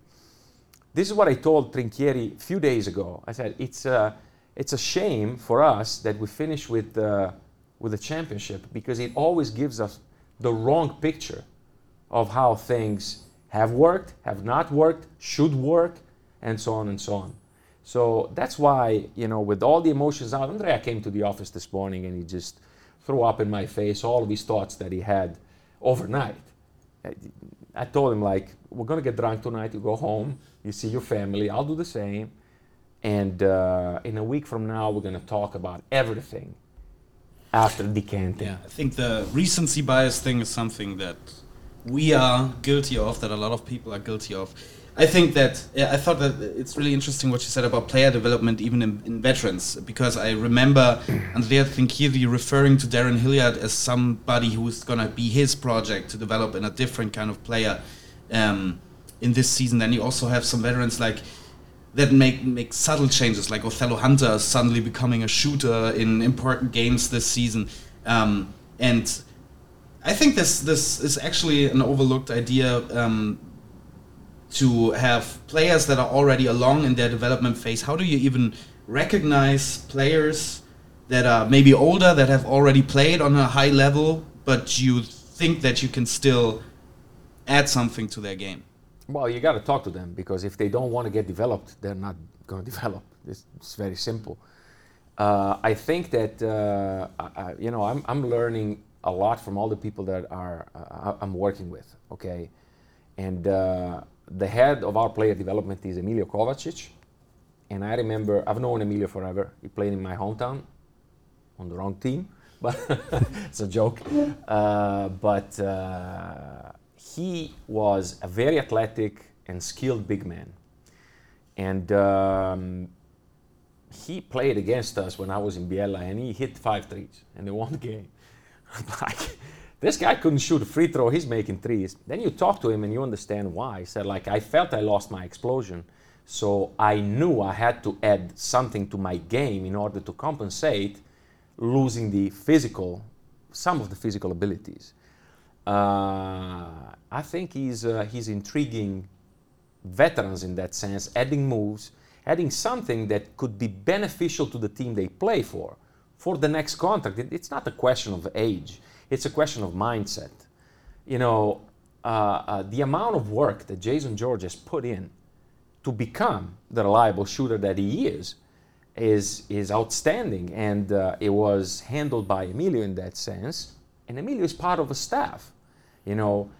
This is what I told Trinchieri a few days ago. I said, it's a, it's a shame for us that we finish with, uh, with the championship because it always gives us the wrong picture of how things have worked, have not worked, should work, and so on and so on. So that's why, you know, with all the emotions out, Andrea came to the office this morning and he just threw up in my face all of his thoughts that he had overnight. I told him like, we're gonna get drunk tonight. You go home, you see your family. I'll do the same, and uh, in a week from now, we're gonna talk about everything after decanting. Yeah, I think the recency bias thing is something that we are guilty of, that a lot of people are guilty of. I think that I thought that it's really interesting what you said about player development, even in, in veterans, because I remember Andrea Trinchieri referring to Darrun Hilliard as somebody who's going to be his project to develop in a different kind of player um, in this season. Then you also have some veterans like that make make subtle changes, like Othello Hunter suddenly becoming a shooter in important games this season, um, and I think this this is actually an overlooked idea um, to have players that are already along in their development phase. How do you even recognize players that are maybe older that have already played on a high level, but you think that you can still add something to their game? Well, you got to talk to them because if they don't want to get developed, they're not going to develop. It's, it's very simple. Uh, I think that uh, I, you know I'm, I'm learning a lot from all the people that are uh, I'm working with. Okay, and uh, the head of our player development is Emilio Kovacic, and I remember I've known Emilio forever. He played in my hometown on the wrong team, but it's a joke. Uh, but uh, he was a very athletic and skilled big man, and. Um, he played against us when I was in Biella and he hit five threes and they won the game. like, this guy couldn't shoot a free throw, he's making threes. Then you talk to him and you understand why. He said, like, I felt I lost my explosion. So I knew I had to add something to my game in order to compensate losing the physical, some of the physical abilities. Uh, I think he's, uh, he's intriguing veterans in that sense, adding moves, adding something that could be beneficial to the team they play for for the next contract. It, it's not a question of age, it's a question of mindset. You know, uh, uh, the amount of work that Jason George has put in to become the reliable shooter that he is is, is outstanding. And uh, it was handled by Emilio in that sense. And Emilio is part of a staff. You know,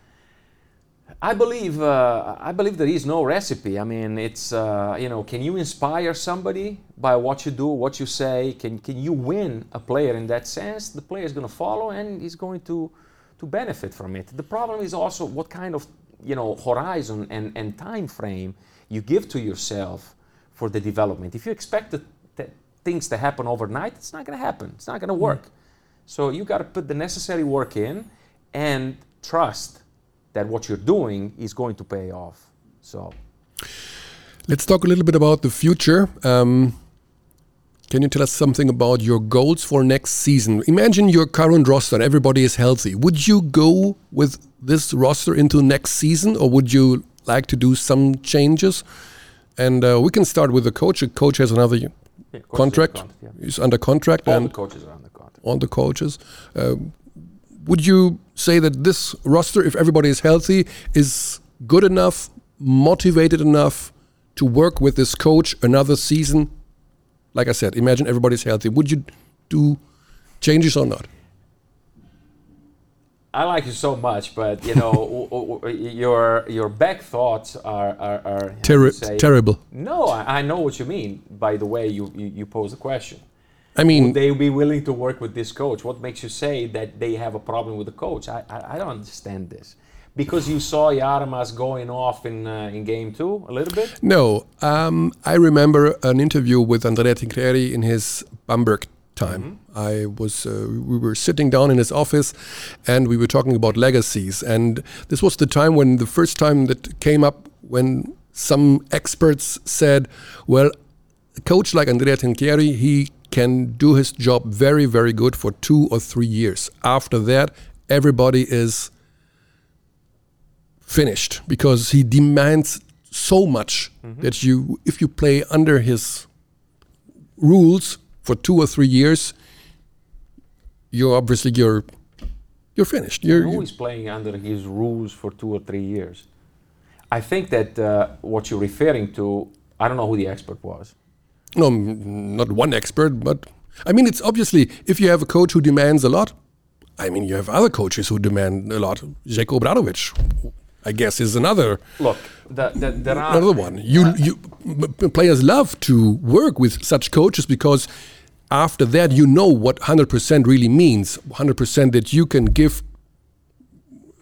I believe uh, I believe there is no recipe. I mean, it's uh, you know, can you inspire somebody by what you do, what you say? Can can you win a player in that sense? The player is going to follow and he's going to to benefit from it. The problem is also what kind of you know horizon and, and time frame you give to yourself for the development. If you expect the, the things to happen overnight, it's not going to happen. It's not going to work. Mm. So you got to put the necessary work in and trust that what you're doing is going to pay off. So, let's talk a little bit about the future. Um, can you tell us something about your goals for next season? Imagine your current roster and everybody is healthy. Would you go with this roster into next season, or would you like to do some changes? And uh, we can start with the coach. The coach has another yeah, contract. contract yeah. He's under contract. All and the coaches are under contract. All the coaches. Uh, would you say that this roster, if everybody is healthy, is good enough, motivated enough to work with this coach another season? Like I said, imagine everybody's healthy. Would you do changes or not? I like you so much, but you know your your back thoughts are are, are Terri terrible. No, I, I, know what you mean by the way you, you, you pose the question. I mean, would they be willing to work with this coach? What makes you say that they have a problem with the coach? I, I, I don't understand this. Because you saw Jaramaz going off in uh, in game two a little bit. No, um, I remember an interview with Andrea Trinchieri in his Bamberg time. Mm-hmm. I was uh, we were sitting down in his office, and we were talking about legacies. And this was the time when the first time that came up when some experts said, "Well, a coach like Andrea Trinchieri, he can do his job very, very good for two or three years. After that, everybody is finished because he demands so much mm-hmm. that you, if you play under his rules for two or three years, you're obviously you're you're finished. You're, who is playing under his rules for two or three years? I think that uh, what you're referring to, I don't know who the expert was no, not one expert, but I mean, it's obviously if you have a coach who demands a lot, I mean, you have other coaches who demand a lot. Željko Obradović, I guess, is another. Look, the, the, there are another one. You, uh, you players love to work with such coaches because after that you know what 100% really means. 100% that you can give.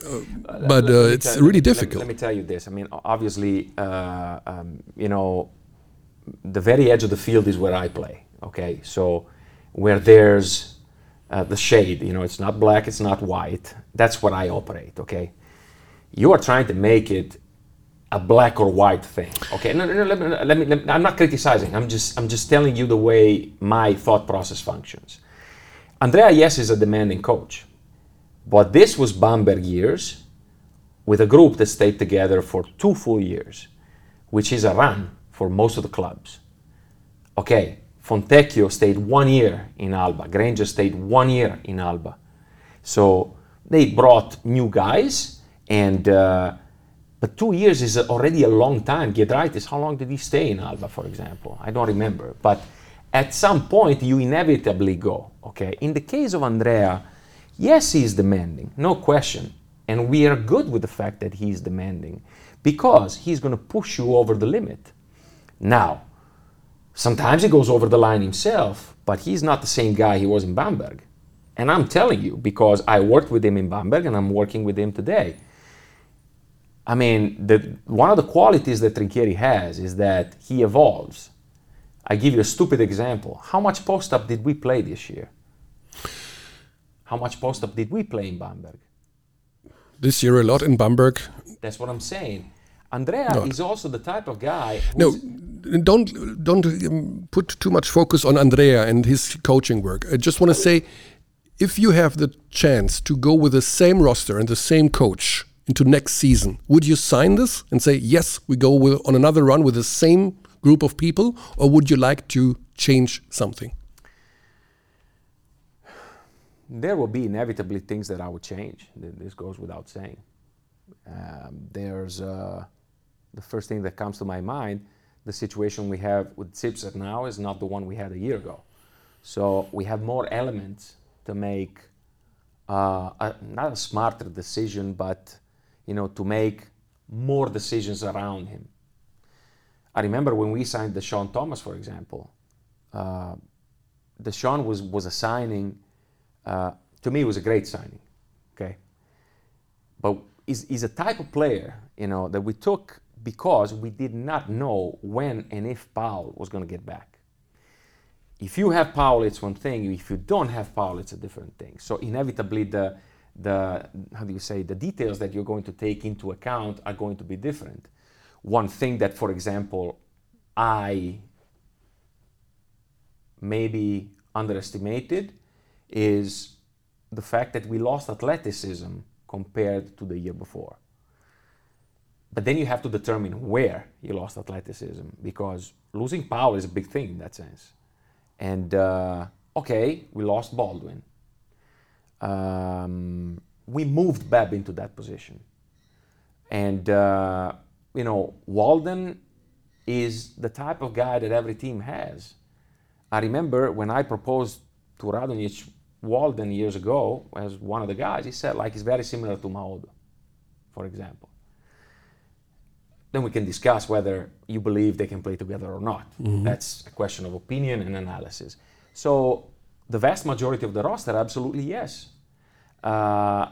Uh, but uh, it's really difficult. Let, let, me tell you this. I mean, obviously, uh, um, you know, the very edge of the field is where I play. Okay, so where there's uh, the shade, you know, it's not black, it's not white. That's what I operate. Okay, you are trying to make it a black or white thing. Okay, no, no, no, let me, let me, let me, I'm not criticizing. I'm just, I'm just telling you the way my thought process functions. Andrea, yes, is a demanding coach, but this was Bamberg years with a group that stayed together for two full years, which is a run for most of the clubs. Okay, Fontecchio stayed one year in Alba. Granger stayed one year in Alba. So they brought new guys, and uh, but two years is already a long time. Giedraitis, how long did he stay in Alba, for example? I don't remember. But at some point, you inevitably go. Okay. In the case of Andrea, yes, he's demanding, no question, and we are good with the fact that he's demanding because he's going to push you over the limit. Now, Sometimes he goes over the line himself, but he's not the same guy he was in Bamberg. And I'm telling you, because I worked with him in Bamberg and I'm working with him today. I mean, the, one of the qualities that Trinchieri has is that he evolves. I give you a stupid example. How much post up did we play this year? How much post up did we play in Bamberg? This year, a lot in Bamberg. That's what I'm saying. Andrea Not. is also the type of guy. No, don't don't um, put too much focus on Andrea and his coaching work. I just want to say, if you have the chance to go with the same roster and the same coach into next season, would you sign this and say yes, we go with, on another run with the same group of people, or would you like to change something? There will be inevitably things that I would change. This goes without saying. Um, there's uh, the first thing that comes to my mind the situation we have with Zipser now is not the one we had a year ago. So we have more elements to make uh, a, not a smarter decision, but you know to make more decisions around him. I remember when we signed Deshaun Thomas, for example. Uh, Deshaun was was a signing. Uh, to me, it was a great signing. Okay, but he's, he's a type of player, you know, that we took because we did not know when and if Paul was going to get back. If you have Paul, it's one thing. If you don't have Paul, it's a different thing. So inevitably, the the how do you say the details that you're going to take into account are going to be different. One thing that, for example, I maybe underestimated is the fact that we lost athleticism compared to the year before. But then you have to determine where you lost athleticism because losing power is a big thing in that sense. And uh, okay, we lost Baldwin. Um, we moved Babb into that position. And, uh, you know, Walden is the type of guy that every team has. I remember when I proposed to Radonjic Walden years ago as one of the guys, he said, like, he's very similar to Maodo, for example then we can discuss whether you believe they can play together or not. Mm-hmm. That's a question of opinion and analysis. So the vast majority of the roster, absolutely yes. Uh,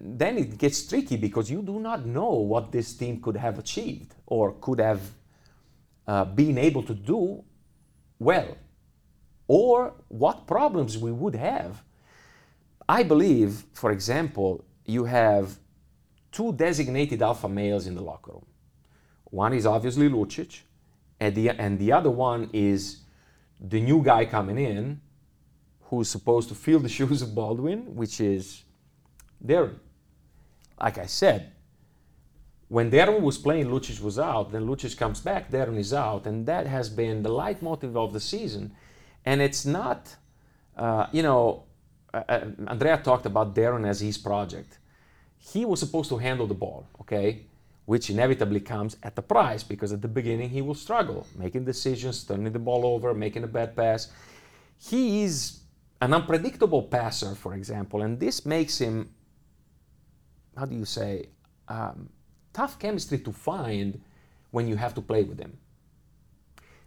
then it gets tricky because you do not know what this team could have achieved or could have uh, been able to do well, or what problems we would have. I believe, for example, you have two designated alpha males in the locker room. One is obviously Lucic, and the, and the other one is the new guy coming in who's supposed to fill the shoes of Baldwin, which is Darrun. Like I said, when Darrun was playing, Lucic was out. Then Lucic comes back, Darrun is out. And that has been the leitmotif of the season. And it's not, uh, you know, uh, uh Andrea talked about Darrun as his project. He was supposed to handle the ball, okay? Which inevitably comes at the price because at the beginning he will struggle making decisions, turning the ball over, making a bad pass. He is an unpredictable passer, for example, and this makes him, how do you say, um, tough chemistry to find when you have to play with him.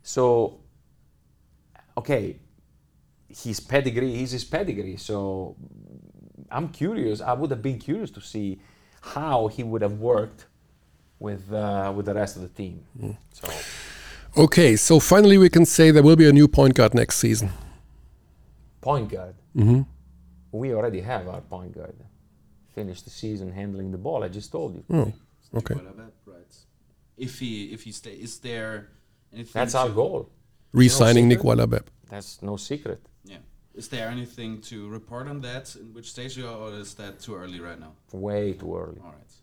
So, okay, his pedigree is his pedigree. So, I'm curious. I would have been curious to see how he would have worked with uh, with the rest of the team. Mm. So. Okay, so finally we can say there will be a new point guard next season. Point guard. Mm-hmm. We already have our point guard. Finished the season handling the ball. I just told you. Oh, okay. if he if he stay is there anything That's our goal. Re-signing Nick secret. That's no secret. Yeah. Is there anything to report on that? In which stage you are, or is that too early right now? Way too early. All right.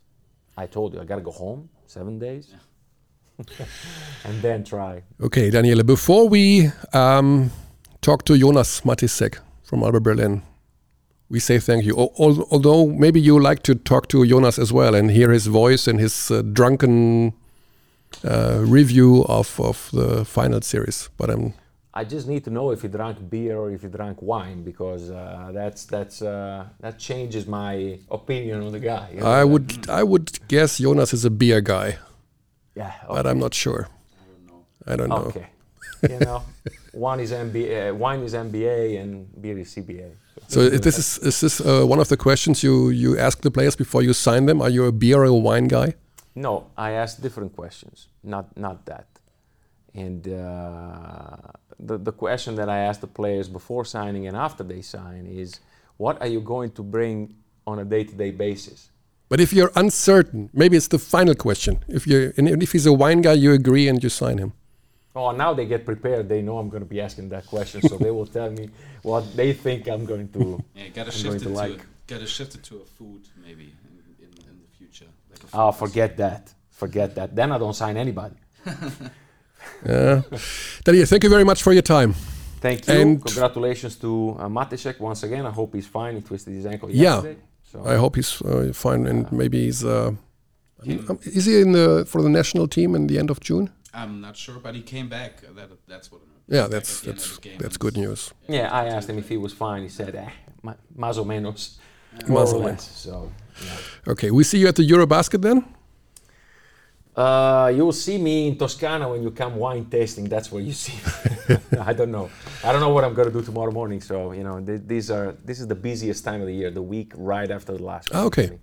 I told you I gotta go home seven days, and then try. Okay, Daniele, before we um, talk to Jonas Mattisseck from Alba Berlin, we say thank you. Al- al- although maybe you like to talk to Jonas as well and hear his voice and his uh, drunken uh, review of, of the final series. But um, I just need to know if he drank beer or if he drank wine because uh, that's that's uh, that changes my opinion on the guy. you know? I would I would guess Jonas is a beer guy, yeah. but I'm not sure. I don't know. Okay. you know, one is MBA, wine is MBA, and beer is CBA. So is this is is this uh, one of the questions you you ask the players before you sign them? Are you a beer or a wine guy? No, I ask different questions, not not that. And uh, the the question that I ask the players before signing and after they sign is, what are you going to bring on a day-to-day basis? But if you're uncertain, maybe it's the final question. If you and if he's a wine guy, you agree and you sign him. Oh, now they get prepared. They know I'm going to be asking that question, so they will tell me what they think I'm going to. Yeah, you gotta I'm shift it to to like. gotta shift it to a food maybe in, in, in the future. Like a Oh, forget that. Forget that. Then I don't sign anybody. Yeah. Daniel, thank you very much for your time. Thank you. And- Congratulations to uh, Mattisseck once again. I hope he's fine. He twisted his ankle Yeah. yesterday. So I hope he's uh, fine and maybe he's. Uh, um, is he in the for the national team in the end of June? I'm not sure, but he came back. That that's what. I know. Yeah, that's at the end of that's that's good news. yeah, I asked him if he was fine. He said, eh, ma- más o menos. Más More o or menos. less. So, yeah. Okay, we see you at the Eurobasket then. Uh, you'll see me in Toscana when you come wine tasting. That's where you see me. I don't know. I don't know what I'm gonna do tomorrow morning. So you know, th- these are this is the busiest time of the year, the week right after the last. Ah, okay. really.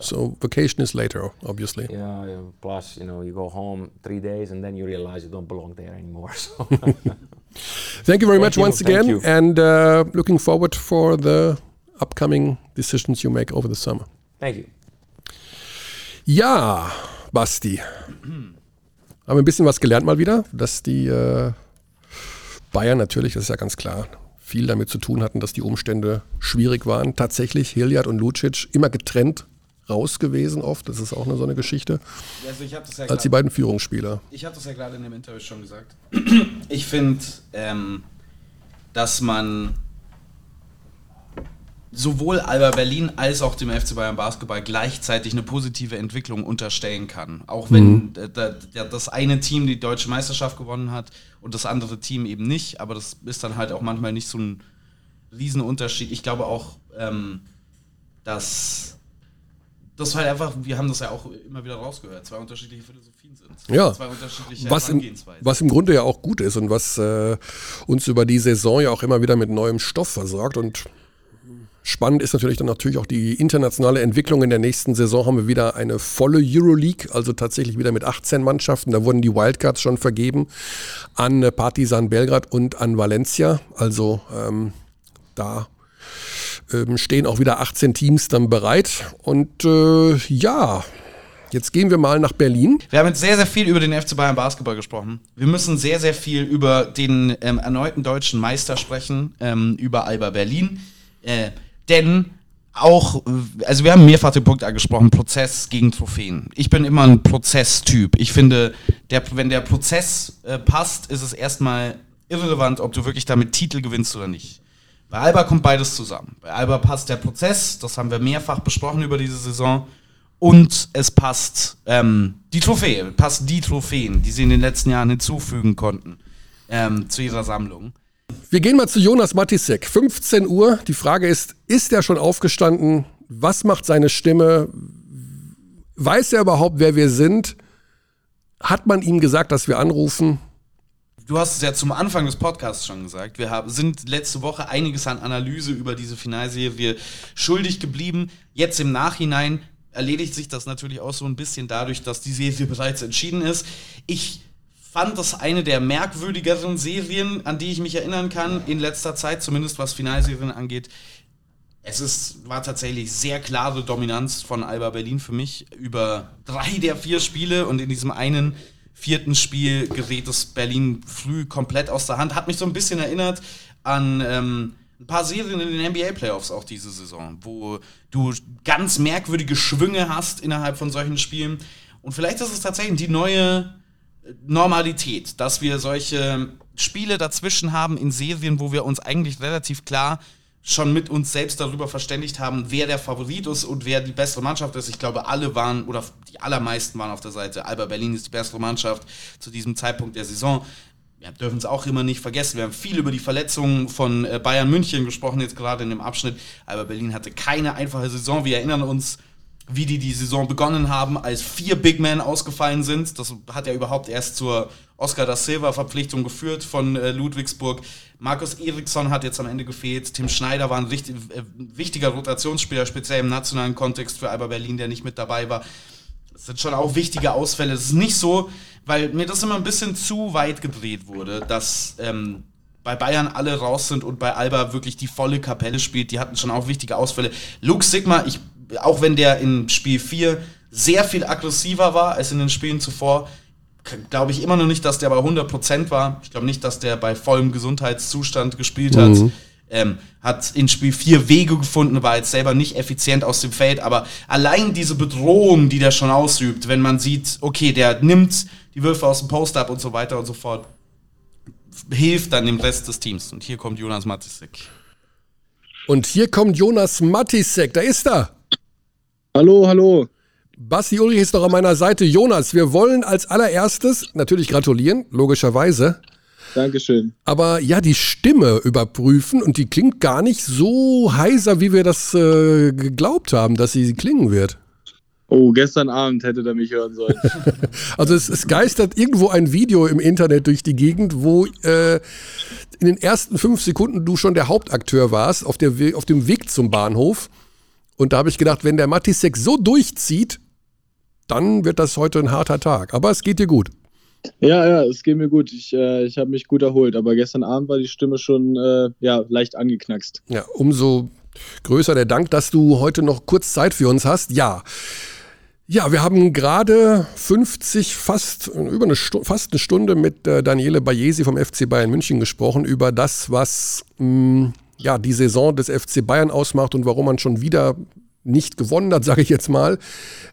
So vacation is later, obviously. Yeah. yeah, Plus, you know, you go home three days and then you realize you don't belong there anymore. So Thank you very Thank much you, once again, you. and uh, looking forward for the upcoming decisions you make over the summer. thank you. Ja, Basti. Haben wir ein bisschen was gelernt mal wieder, dass die äh, Bayern natürlich, das ist ja ganz klar, viel damit zu tun hatten, dass die Umstände schwierig waren. Tatsächlich Hilliard und Lucic immer getrennt raus gewesen oft. Das ist auch eine so eine Geschichte. Also ja Als die beiden Führungsspieler. ich habe das ja gerade in dem Interview schon gesagt. Ich finde, ähm, dass man sowohl Alba Berlin als auch dem FC Bayern Basketball gleichzeitig eine positive Entwicklung unterstellen kann. Auch wenn da, das eine Team die deutsche Meisterschaft gewonnen hat und das andere Team eben nicht. Aber das ist dann halt auch manchmal nicht so ein Riesenunterschied. Ich glaube auch, ähm, dass das halt einfach, wir haben das ja auch immer wieder rausgehört, zwei unterschiedliche Philosophien sind. Ja. Zwei unterschiedliche Was im, was im Grunde ja auch gut ist und was äh, uns über die Saison ja auch immer wieder mit neuem Stoff versorgt. Und spannend ist natürlich dann natürlich auch die internationale Entwicklung. In der nächsten Saison haben wir wieder eine volle Euroleague, also tatsächlich wieder mit 18 Mannschaften. Da wurden die Wildcards schon vergeben an äh, Partizan Belgrad und an Valencia. Also ähm, da ähm, stehen auch wieder 18 Teams dann bereit. Und äh, ja, jetzt gehen wir mal nach Berlin. Wir haben jetzt sehr, sehr viel über den FC Bayern Basketball gesprochen. Wir müssen sehr, sehr viel über den ähm, erneuten deutschen Meister sprechen, ähm, über Alba Berlin. Äh, denn auch, also wir haben mehrfach den Punkt angesprochen, Prozess gegen Trophäen. Ich bin immer ein Prozesstyp. Ich finde, der, wenn der Prozess äh, passt, ist es erstmal irrelevant, ob du wirklich damit Titel gewinnst oder nicht. Bei Alba kommt beides zusammen. Bei Alba passt der Prozess, das haben wir mehrfach besprochen über diese Saison. Und es passt ähm, die Trophäe, passen die Trophäen, die sie in den letzten Jahren hinzufügen konnten ähm, zu ihrer Sammlung. Wir gehen mal zu Jonas Matisek. 15 Uhr. Die Frage ist, ist er schon aufgestanden? Was macht seine Stimme? Weiß er überhaupt, wer wir sind? Hat man ihm gesagt, dass wir anrufen? Du hast es ja zum Anfang des Podcasts schon gesagt. Wir sind letzte Woche einiges an Analyse über diese Finalserie schuldig geblieben. Jetzt im Nachhinein erledigt sich das natürlich auch so ein bisschen dadurch, dass die Serie bereits entschieden ist. Ich fand das eine der merkwürdigeren Serien, an die ich mich erinnern kann in letzter Zeit, zumindest was Finalserien angeht. es ist, war tatsächlich sehr klare Dominanz von Alba Berlin für mich über drei der vier Spiele und in diesem einen vierten Spiel gerät es Berlin früh komplett aus der Hand. Hat mich so ein bisschen erinnert an ähm, ein paar Serien in den NBA-Playoffs auch diese Saison, wo du ganz merkwürdige Schwünge hast innerhalb von solchen Spielen. Und vielleicht ist es tatsächlich die neue Normalität, dass wir solche Spiele dazwischen haben in Serien, wo wir uns eigentlich relativ klar schon mit uns selbst darüber verständigt haben, wer der Favorit ist und wer die bessere Mannschaft ist. Ich glaube, alle waren oder die allermeisten waren auf der Seite. Alba Berlin ist die bessere Mannschaft zu diesem Zeitpunkt der Saison. Wir dürfen es auch immer nicht vergessen. Wir haben viel über die Verletzungen von äh, Bayern München gesprochen, jetzt gerade in dem Abschnitt. Alba Berlin hatte keine einfache Saison. Wir erinnern uns, wie die die Saison begonnen haben, als vier Big Men ausgefallen sind. Das hat ja überhaupt erst zur Oscar da Silva Verpflichtung geführt von äh, Ludwigsburg. Markus Eriksson hat jetzt am Ende gefehlt. Tim Schneider war ein richtig, äh, wichtiger Rotationsspieler, speziell im nationalen Kontext für Alba Berlin, der nicht mit dabei war. Das sind schon auch wichtige Ausfälle. Es ist nicht so, weil mir das immer ein bisschen zu weit gedreht wurde, dass ähm, bei Bayern alle raus sind und bei Alba wirklich die volle Kapelle spielt. Die hatten schon auch wichtige Ausfälle. Luke Sigma, ich auch wenn der in Spiel 4 sehr viel aggressiver war als in den Spielen zuvor, glaube ich immer noch nicht, dass der bei 100% war. Ich glaube nicht, dass der bei vollem Gesundheitszustand gespielt hat. Mhm. Ähm, hat in Spiel 4 Wege gefunden, war jetzt selber nicht effizient aus dem Feld, aber allein diese Bedrohung, die der schon ausübt, wenn man sieht, okay, der nimmt die Würfe aus dem Post ab und so weiter und so fort, hilft dann dem Rest des Teams. Und hier kommt Jonas Matisek. Und hier kommt Jonas Matisek, da ist er. Hallo, hallo. Basti Ulrich ist noch an meiner Seite. Jonas, wir wollen als allererstes natürlich gratulieren, logischerweise. Dankeschön. Aber ja, die Stimme überprüfen und die klingt gar nicht so heiser, wie wir das äh, geglaubt haben, dass sie klingen wird. Oh, gestern Abend hätte er mich hören sollen. also es, es, geistert irgendwo ein Video im Internet durch die Gegend, wo äh, in den ersten fünf Sekunden du schon der Hauptakteur warst, auf, der, auf dem Weg zum Bahnhof. Und da habe ich gedacht, wenn der Matisek so durchzieht, dann wird das heute ein harter Tag. Aber es geht dir gut. Ja, ja, es geht mir gut. Ich, äh, ich habe mich gut erholt, aber gestern Abend war die Stimme schon äh, ja, leicht angeknackst. Ja, umso größer der Dank, dass du heute noch kurz Zeit für uns hast. Ja. Ja, wir haben gerade 50, fast über eine, Stu fast eine Stunde mit äh, Daniele Bayesi vom FC Bayern München gesprochen über das, was mh, mm, ja, die Saison des FC Bayern ausmacht und warum man schon wieder nicht gewonnen hat, sage ich jetzt mal.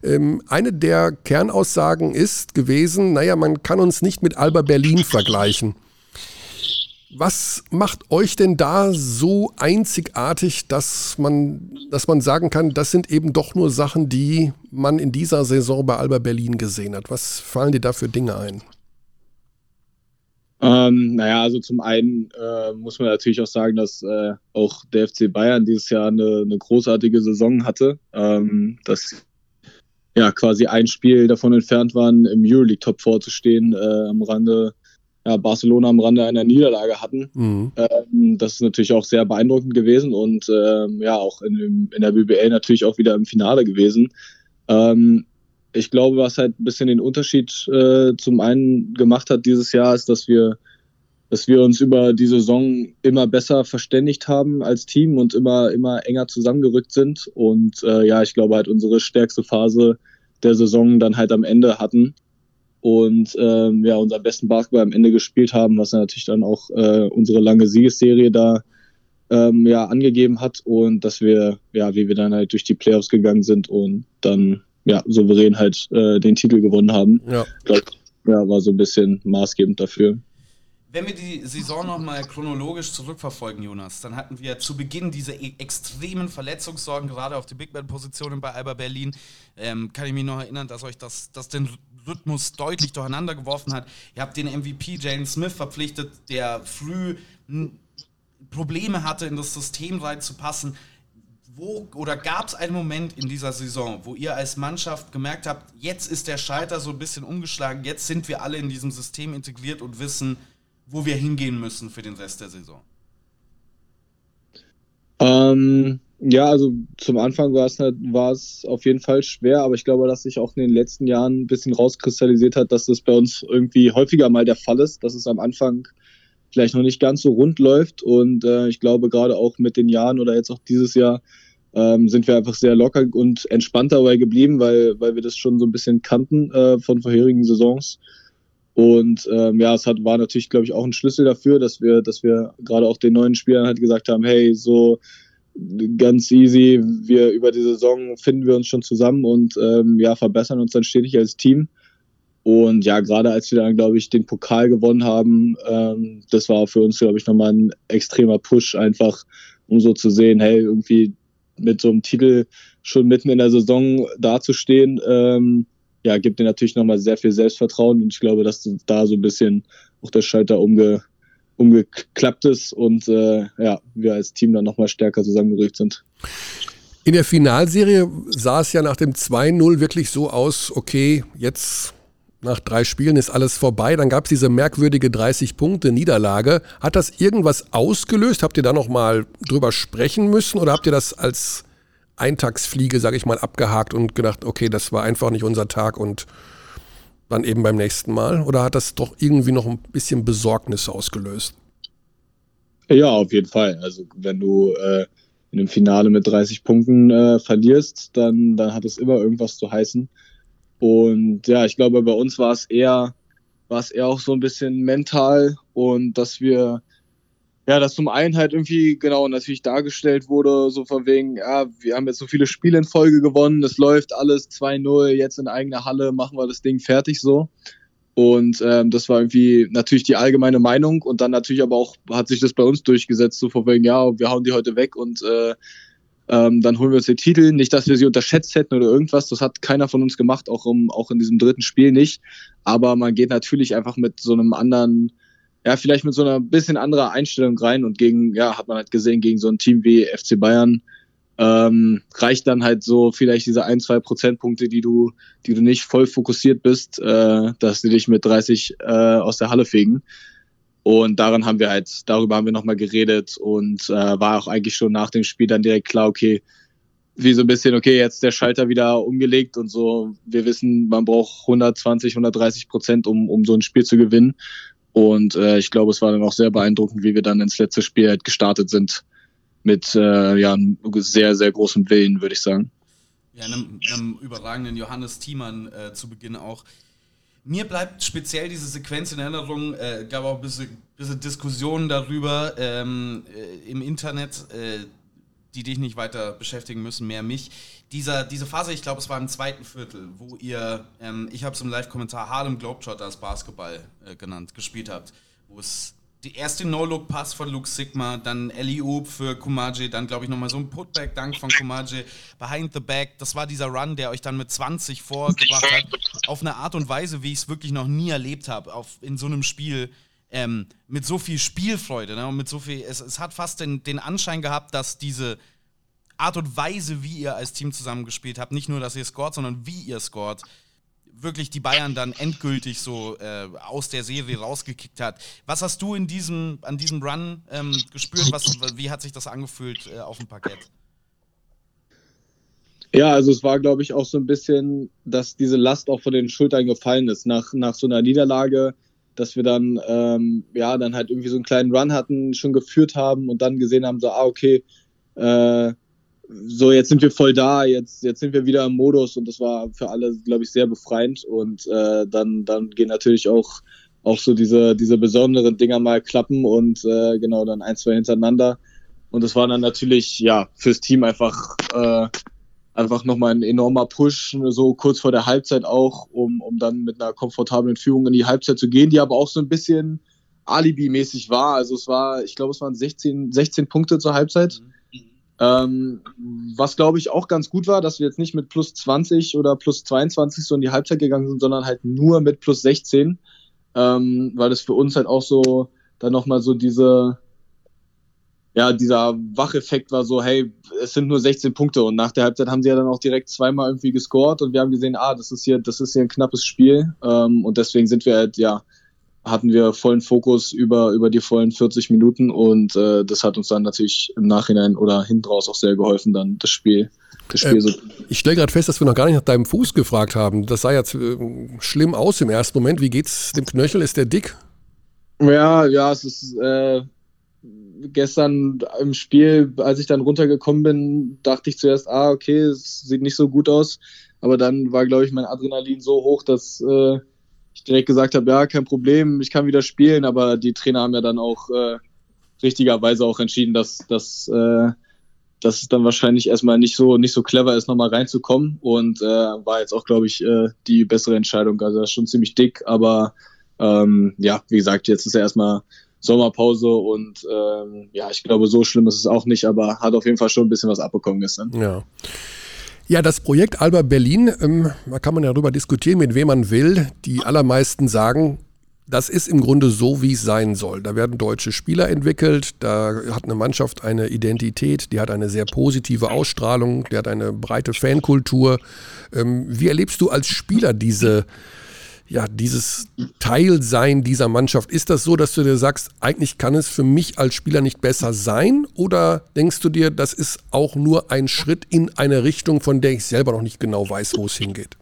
Ähm, eine der Kernaussagen ist gewesen, naja, man kann uns nicht mit Alba Berlin vergleichen. Was macht euch denn da so einzigartig, dass man, dass man sagen kann, das sind eben doch nur Sachen, die man in dieser Saison bei Alba Berlin gesehen hat? Was fallen dir da für Dinge ein? Ähm, naja, also zum einen äh, muss man natürlich auch sagen, dass äh, auch der FC Bayern dieses Jahr eine, eine großartige Saison hatte. Ähm, dass ja quasi ein Spiel davon entfernt waren, im Euroleague Top 4 zu stehen, äh, am Rande, ja, Barcelona am Rande einer Niederlage hatten. Mhm. Ähm, das ist natürlich auch sehr beeindruckend gewesen und ähm, ja, auch in, in der BBL natürlich auch wieder im Finale gewesen. Ähm, ich glaube, was halt ein bisschen den Unterschied äh, zum einen gemacht hat dieses Jahr, ist, dass wir, dass wir uns über die Saison immer besser verständigt haben als Team und immer, immer enger zusammengerückt sind. Und äh, ja, ich glaube halt unsere stärkste Phase der Saison dann halt am Ende hatten und ähm, ja, unseren besten Basketball am Ende gespielt haben, was natürlich dann auch äh, unsere lange Siegesserie da ähm, ja, angegeben hat und dass wir, ja, wie wir dann halt durch die Playoffs gegangen sind und dann ja, souverän halt äh, den Titel gewonnen haben. Ja. Das ja, war so ein bisschen maßgebend dafür. Wenn wir die Saison nochmal chronologisch zurückverfolgen, Jonas, dann hatten wir zu Beginn diese e extremen Verletzungssorgen, gerade auf die Big Man-Positionen bei Alba Berlin. Ähm, kann ich mich noch erinnern, dass euch das, das den Rhythmus deutlich durcheinander geworfen hat. Ihr habt den MVP Jalen Smith verpflichtet, der früh Probleme hatte, in das System reinzupassen wo oder gab es einen Moment in dieser Saison, wo ihr als Mannschaft gemerkt habt, jetzt ist der Schalter so ein bisschen umgeschlagen, jetzt sind wir alle in diesem System integriert und wissen, wo wir hingehen müssen für den Rest der Saison? Ähm, ja, also zum Anfang war es, halt, war es auf jeden Fall schwer, aber ich glaube, dass sich auch in den letzten Jahren ein bisschen rauskristallisiert hat, dass das bei uns irgendwie häufiger mal der Fall ist, dass es am Anfang vielleicht noch nicht ganz so rund läuft. Und äh, ich glaube, gerade auch mit den Jahren oder jetzt auch dieses Jahr ähm, sind wir einfach sehr locker und entspannt dabei geblieben, weil, weil wir das schon so ein bisschen kannten äh, von vorherigen Saisons. Und ähm, ja, es hat, war natürlich, glaube ich, auch ein Schlüssel dafür, dass wir, dass wir gerade auch den neuen Spielern halt gesagt haben, hey, so ganz easy, wir über die Saison finden wir uns schon zusammen und ähm, ja, verbessern uns dann stetig als Team. Und ja, gerade als wir dann, glaube ich, den Pokal gewonnen haben, ähm, das war für uns, glaube ich, nochmal ein extremer Push, einfach um so zu sehen, hey, irgendwie mit so einem Titel schon mitten in der Saison dazustehen, ähm, ja, gibt dir natürlich nochmal sehr viel Selbstvertrauen und ich glaube, dass da so ein bisschen auch der Schalter umge, umgeklappt ist und äh, ja, wir als Team dann nochmal stärker zusammengerückt sind. In der Finalserie sah es ja nach dem 2-0 wirklich so aus, okay, jetzt nach drei Spielen ist alles vorbei. Dann gab es diese merkwürdige 30-Punkte-Niederlage. Hat das irgendwas ausgelöst? Habt ihr da nochmal drüber sprechen müssen oder habt ihr das als Eintagsfliege, sage ich mal, abgehakt und gedacht, okay, das war einfach nicht unser Tag und dann eben beim nächsten Mal? Oder hat das doch irgendwie noch ein bisschen Besorgnis ausgelöst? Ja, auf jeden Fall. Also wenn du äh, in einem Finale mit 30 Punkten äh, verlierst, dann, dann hat es immer irgendwas zu heißen. Und ja, ich glaube, bei uns war es eher, war es eher auch so ein bisschen mental und dass wir ja, dass zum einen halt irgendwie genau natürlich dargestellt wurde, so von wegen, ja, wir haben jetzt so viele Spiele in Folge gewonnen, es läuft alles 2-0, jetzt in eigener Halle machen wir das Ding fertig so. Und ähm, das war irgendwie natürlich die allgemeine Meinung und dann natürlich aber auch hat sich das bei uns durchgesetzt, so von wegen, ja, wir hauen die heute weg und äh, ähm, dann holen wir uns den Titel. Nicht, dass wir sie unterschätzt hätten oder irgendwas, das hat keiner von uns gemacht, auch, um, auch in diesem dritten Spiel nicht. Aber man geht natürlich einfach mit so einem anderen ja, vielleicht mit so einer bisschen anderer Einstellung rein und gegen, ja, hat man halt gesehen, gegen so ein Team wie FC Bayern ähm, reicht dann halt so vielleicht diese ein, zwei Prozentpunkte, die du, die du nicht voll fokussiert bist, äh, dass sie dich mit 30 äh, aus der Halle fegen. Und daran haben wir halt, darüber haben wir nochmal geredet und äh, war auch eigentlich schon nach dem Spiel dann direkt klar, okay, wie so ein bisschen, okay, jetzt der Schalter wieder umgelegt und so. Wir wissen, man braucht 120, 130 Prozent, um, um so ein Spiel zu gewinnen. Und äh, ich glaube, es war dann auch sehr beeindruckend, wie wir dann ins letzte Spiel halt gestartet sind. Mit äh, ja, einem sehr, sehr großem Willen, würde ich sagen. Ja, einem, einem überragenden Johannes Thiemann äh, zu Beginn auch. Mir bleibt speziell diese Sequenz in Erinnerung, äh, gab auch ein bisschen, bisschen Diskussionen darüber ähm, äh, im Internet. Äh, die dich nicht weiter beschäftigen müssen, mehr mich. Dieser, diese Phase, ich glaube, es war im zweiten Viertel, wo ihr, ähm, ich habe es im Live-Kommentar Harlem Globetrotters Basketball äh, genannt, gespielt habt, wo es die erste No-Look-Pass von Luke Sigma, dann Ellie Oop für Kumaji, dann glaube ich nochmal so ein Putback-Dank von Kumaji, Behind the Back, das war dieser Run, der euch dann mit 20 vorgebracht hat, auf eine Art und Weise, wie ich es wirklich noch nie erlebt habe, in so einem Spiel, ähm, mit so viel Spielfreude ne? und mit so viel, es, es hat fast den, den Anschein gehabt, dass diese Art und Weise, wie ihr als Team zusammengespielt habt, nicht nur, dass ihr scoret, sondern wie ihr scoret, wirklich die Bayern dann endgültig so äh, aus der Serie rausgekickt hat. Was hast du in diesem, an diesem Run ähm, gespürt? Was, wie hat sich das angefühlt äh, auf dem Parkett? Ja, also es war, glaube ich, auch so ein bisschen, dass diese Last auch von den Schultern gefallen ist. Nach, nach so einer Niederlage dass wir dann, ähm, ja, dann halt irgendwie so einen kleinen Run hatten, schon geführt haben und dann gesehen haben, so, ah, okay, äh, so jetzt sind wir voll da, jetzt, jetzt sind wir wieder im Modus und das war für alle, glaube ich, sehr befreiend und äh, dann, dann gehen natürlich auch, auch so diese, diese besonderen Dinger mal klappen und äh, genau dann ein, zwei hintereinander. Und das war dann natürlich, ja, fürs Team einfach äh, einfach nochmal ein enormer Push, so kurz vor der Halbzeit auch, um, um dann mit einer komfortablen Führung in die Halbzeit zu gehen, die aber auch so ein bisschen Alibi-mäßig war. Also es war, ich glaube, es waren 16, 16 Punkte zur Halbzeit. Mhm. Ähm, was glaube ich auch ganz gut war, dass wir jetzt nicht mit plus 20 oder plus 22 so in die Halbzeit gegangen sind, sondern halt nur mit plus 16, ähm, weil das für uns halt auch so dann nochmal so diese, ja, dieser Wacheffekt war so, hey, es sind nur 16 Punkte. Und nach der Halbzeit haben sie ja dann auch direkt zweimal irgendwie gescored und wir haben gesehen, ah, das ist hier, das ist hier ein knappes Spiel. Ähm, und deswegen sind wir halt, ja, hatten wir vollen Fokus über, über die vollen 40 Minuten und äh, das hat uns dann natürlich im Nachhinein oder hinten raus auch sehr geholfen, dann das Spiel. Das Spiel äh, so. Ich stelle gerade fest, dass wir noch gar nicht nach deinem Fuß gefragt haben. Das sah jetzt äh, schlimm aus im ersten Moment. Wie geht's dem Knöchel? Ist der dick? Ja, ja, es ist äh, gestern im Spiel, als ich dann runtergekommen bin, dachte ich zuerst, ah, okay, es sieht nicht so gut aus. Aber dann war, glaube ich, mein Adrenalin so hoch, dass äh, ich direkt gesagt habe, ja, kein Problem, ich kann wieder spielen. Aber die Trainer haben ja dann auch äh, richtigerweise auch entschieden, dass, dass, äh, dass es dann wahrscheinlich erstmal nicht so nicht so clever ist, nochmal reinzukommen. Und äh, war jetzt auch, glaube ich, äh, die bessere Entscheidung. Also das ist schon ziemlich dick, aber ähm, ja, wie gesagt, jetzt ist ja erstmal Sommerpause und ähm, ja, ich glaube, so schlimm ist es auch nicht, aber hat auf jeden Fall schon ein bisschen was abbekommen gestern. Ja. Ja, das Projekt Alba Berlin, ähm, da kann man ja darüber diskutieren, mit wem man will. Die allermeisten sagen, das ist im Grunde so, wie es sein soll. Da werden deutsche Spieler entwickelt, da hat eine Mannschaft eine Identität, die hat eine sehr positive Ausstrahlung, die hat eine breite Fankultur. Ähm, wie erlebst du als Spieler diese, ja, dieses Teilsein dieser Mannschaft. Ist das so, dass du dir sagst, eigentlich kann es für mich als Spieler nicht besser sein? Oder denkst du dir, das ist auch nur ein Schritt in eine Richtung, von der ich selber noch nicht genau weiß, wo es hingeht?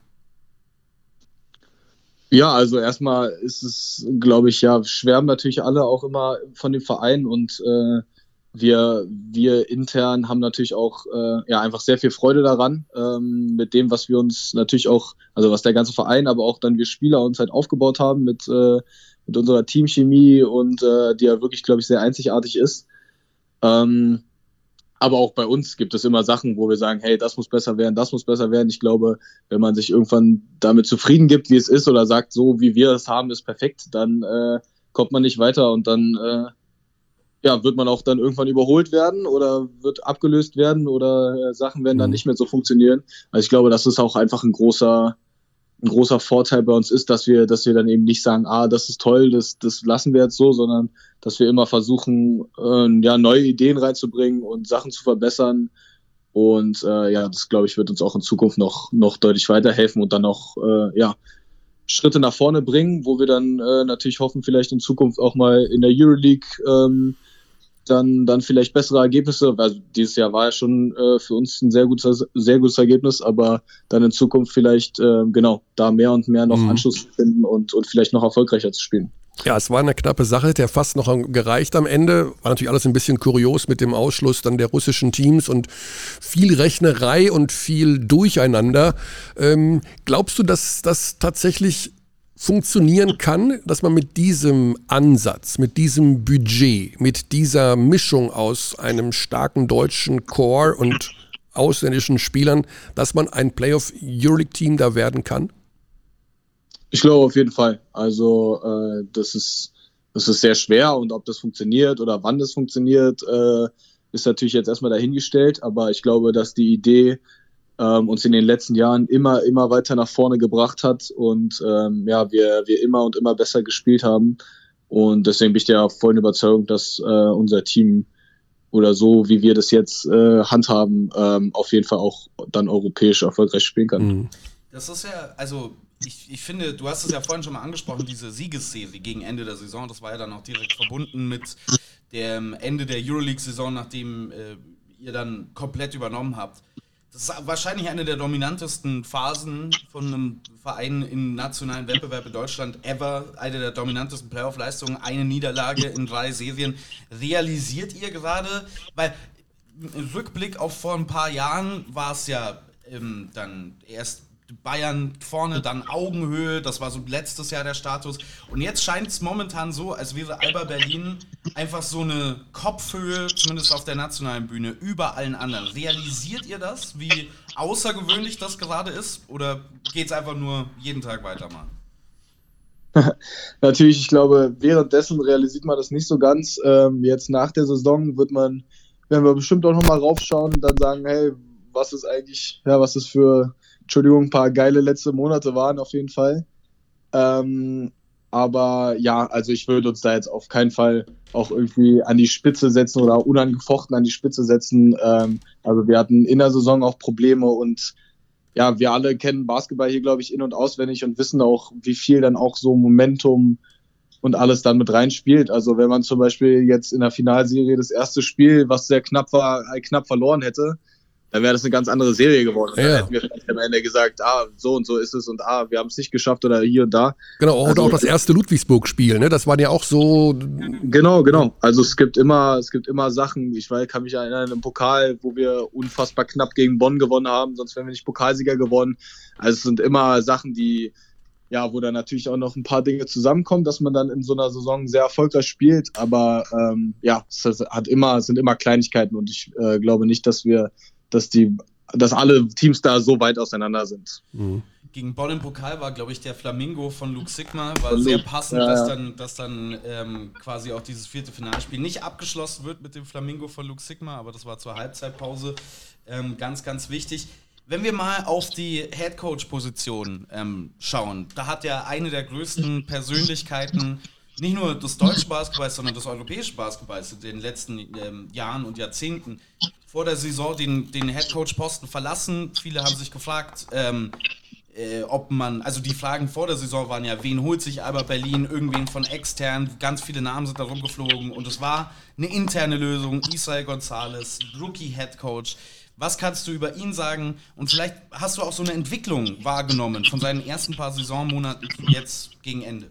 Ja, also erstmal ist es, glaube ich, ja, schwärmen natürlich alle auch immer von dem Verein und äh, wir, wir intern haben natürlich auch äh, ja, einfach sehr viel Freude daran, ähm, mit dem, was wir uns natürlich auch, also was der ganze Verein, aber auch dann wir Spieler uns halt aufgebaut haben mit, äh, mit unserer Teamchemie und äh, die ja wirklich, glaube ich, sehr einzigartig ist. Ähm, aber auch bei uns gibt es immer Sachen, wo wir sagen, hey, das muss besser werden, das muss besser werden. Ich glaube, wenn man sich irgendwann damit zufrieden gibt, wie es ist, oder sagt, so wie wir es haben, ist perfekt, dann äh, kommt man nicht weiter und dann äh, ja, wird man auch dann irgendwann überholt werden oder wird abgelöst werden oder äh, Sachen werden dann mhm. nicht mehr so funktionieren. Also ich glaube, dass es auch einfach ein großer, ein großer Vorteil bei uns ist, dass wir, dass wir dann eben nicht sagen, ah, das ist toll, das, das lassen wir jetzt so, sondern dass wir immer versuchen, äh, ja, neue Ideen reinzubringen und Sachen zu verbessern. Und äh, ja, das glaube ich, wird uns auch in Zukunft noch, noch deutlich weiterhelfen und dann auch, äh, ja, Schritte nach vorne bringen, wo wir dann äh, natürlich hoffen, vielleicht in Zukunft auch mal in der Euroleague ähm, dann, dann vielleicht bessere Ergebnisse. Also dieses Jahr war ja schon äh, für uns ein sehr gutes, sehr gutes Ergebnis, aber dann in Zukunft vielleicht äh, genau da mehr und mehr noch mhm. Anschluss finden und, und vielleicht noch erfolgreicher zu spielen. Ja, es war eine knappe Sache, der fast noch gereicht am Ende. War natürlich alles ein bisschen kurios mit dem Ausschluss dann der russischen Teams und viel Rechnerei und viel Durcheinander. Ähm, glaubst du, dass das tatsächlich funktionieren kann, dass man mit diesem Ansatz, mit diesem Budget, mit dieser Mischung aus einem starken deutschen Core und ausländischen Spielern, dass man ein Playoff Euroleague Team da werden kann? Ich glaube auf jeden Fall. Also äh, das ist das ist sehr schwer und ob das funktioniert oder wann das funktioniert, äh, ist natürlich jetzt erstmal dahingestellt. Aber ich glaube, dass die Idee ähm, uns in den letzten Jahren immer, immer weiter nach vorne gebracht hat und ähm, ja, wir, wir immer und immer besser gespielt haben. Und deswegen bin ich der vollen Überzeugung, dass äh, unser Team oder so, wie wir das jetzt äh, handhaben, ähm, auf jeden Fall auch dann europäisch erfolgreich spielen kann. Mhm. Das ist ja, also ich, ich finde, du hast es ja vorhin schon mal angesprochen, diese Siegesserie gegen Ende der Saison, das war ja dann auch direkt verbunden mit dem Ende der Euroleague-Saison, nachdem äh, ihr dann komplett übernommen habt. Wahrscheinlich eine der dominantesten Phasen von einem Verein im nationalen Wettbewerb in Deutschland ever. Eine der dominantesten Playoff-Leistungen, eine Niederlage in drei Serien. Realisiert ihr gerade, weil im Rückblick auf vor ein paar Jahren war es ja ähm, dann erst Bayern vorne, dann Augenhöhe, das war so letztes Jahr der Status. Und jetzt scheint es momentan so, als wäre Alba Berlin einfach so eine Kopfhöhe, zumindest auf der nationalen Bühne, über allen anderen. Realisiert ihr das, wie außergewöhnlich das gerade ist? Oder geht es einfach nur jeden Tag weitermachen? Natürlich, ich glaube, währenddessen realisiert man das nicht so ganz. Ähm, jetzt nach der Saison wird man, werden wir bestimmt auch nochmal raufschauen und dann sagen, hey, was ist eigentlich, ja, was ist für Entschuldigung, ein paar geile letzte Monate waren auf jeden Fall. Ähm, aber ja, also ich würde uns da jetzt auf keinen Fall auch irgendwie an die Spitze setzen oder unangefochten an die Spitze setzen. Ähm, also wir hatten in der Saison auch Probleme und ja, wir alle kennen Basketball hier, glaube ich, in- und auswendig und wissen auch, wie viel dann auch so Momentum und alles dann mit reinspielt. Also wenn man zum Beispiel jetzt in der Finalserie das erste Spiel, was sehr knapp war, knapp verloren hätte, dann wäre das eine ganz andere Serie geworden. Ja. Dann hätten wir vielleicht am Ende gesagt, ah, so und so ist es und ah, wir haben es nicht geschafft oder hier und da. Genau, oder Also- auch das erste Ludwigsburg-Spiel, ne? Das waren ja auch so. Genau, genau. Also es gibt immer, es gibt immer Sachen. Ich weiß, kann mich erinnern im Pokal, wo wir unfassbar knapp gegen Bonn gewonnen haben, sonst wären wir nicht Pokalsieger geworden. Also es sind immer Sachen, die ja, wo dann natürlich auch noch ein paar Dinge zusammenkommen, dass man dann in so einer Saison sehr erfolgreich spielt. Aber ähm, ja, es hat immer, es sind immer Kleinigkeiten und ich äh, glaube nicht, dass wir, dass die, dass alle Teams da so weit auseinander sind. Gegen Bonn im Pokal war, glaube ich, der Flamingo von Luke Sigma. War Von sehr Luke, passend, ja, dass dann, dass dann ähm, quasi auch dieses vierte Finalspiel nicht abgeschlossen wird mit dem Flamingo von Luke Sigma, aber das war zur Halbzeitpause ähm, ganz, ganz wichtig. Wenn wir mal auf die Headcoach-Position ähm, schauen, da hat ja eine der größten Persönlichkeiten nicht nur des deutschen Basketballs, sondern des europäischen Basketballs in den letzten ähm, Jahren und Jahrzehnten vor der Saison den, den Headcoach-Posten verlassen. Viele haben sich gefragt, ähm, äh, ob man, also die Fragen vor der Saison waren ja, wen holt sich Alba Berlin, irgendwen von extern, ganz viele Namen sind da rumgeflogen und es war eine interne Lösung, Israel Gonzalez, Rookie Head Coach. Was kannst du über ihn sagen? Und vielleicht hast du auch so eine Entwicklung wahrgenommen von seinen ersten paar Saisonmonaten jetzt gegen Ende.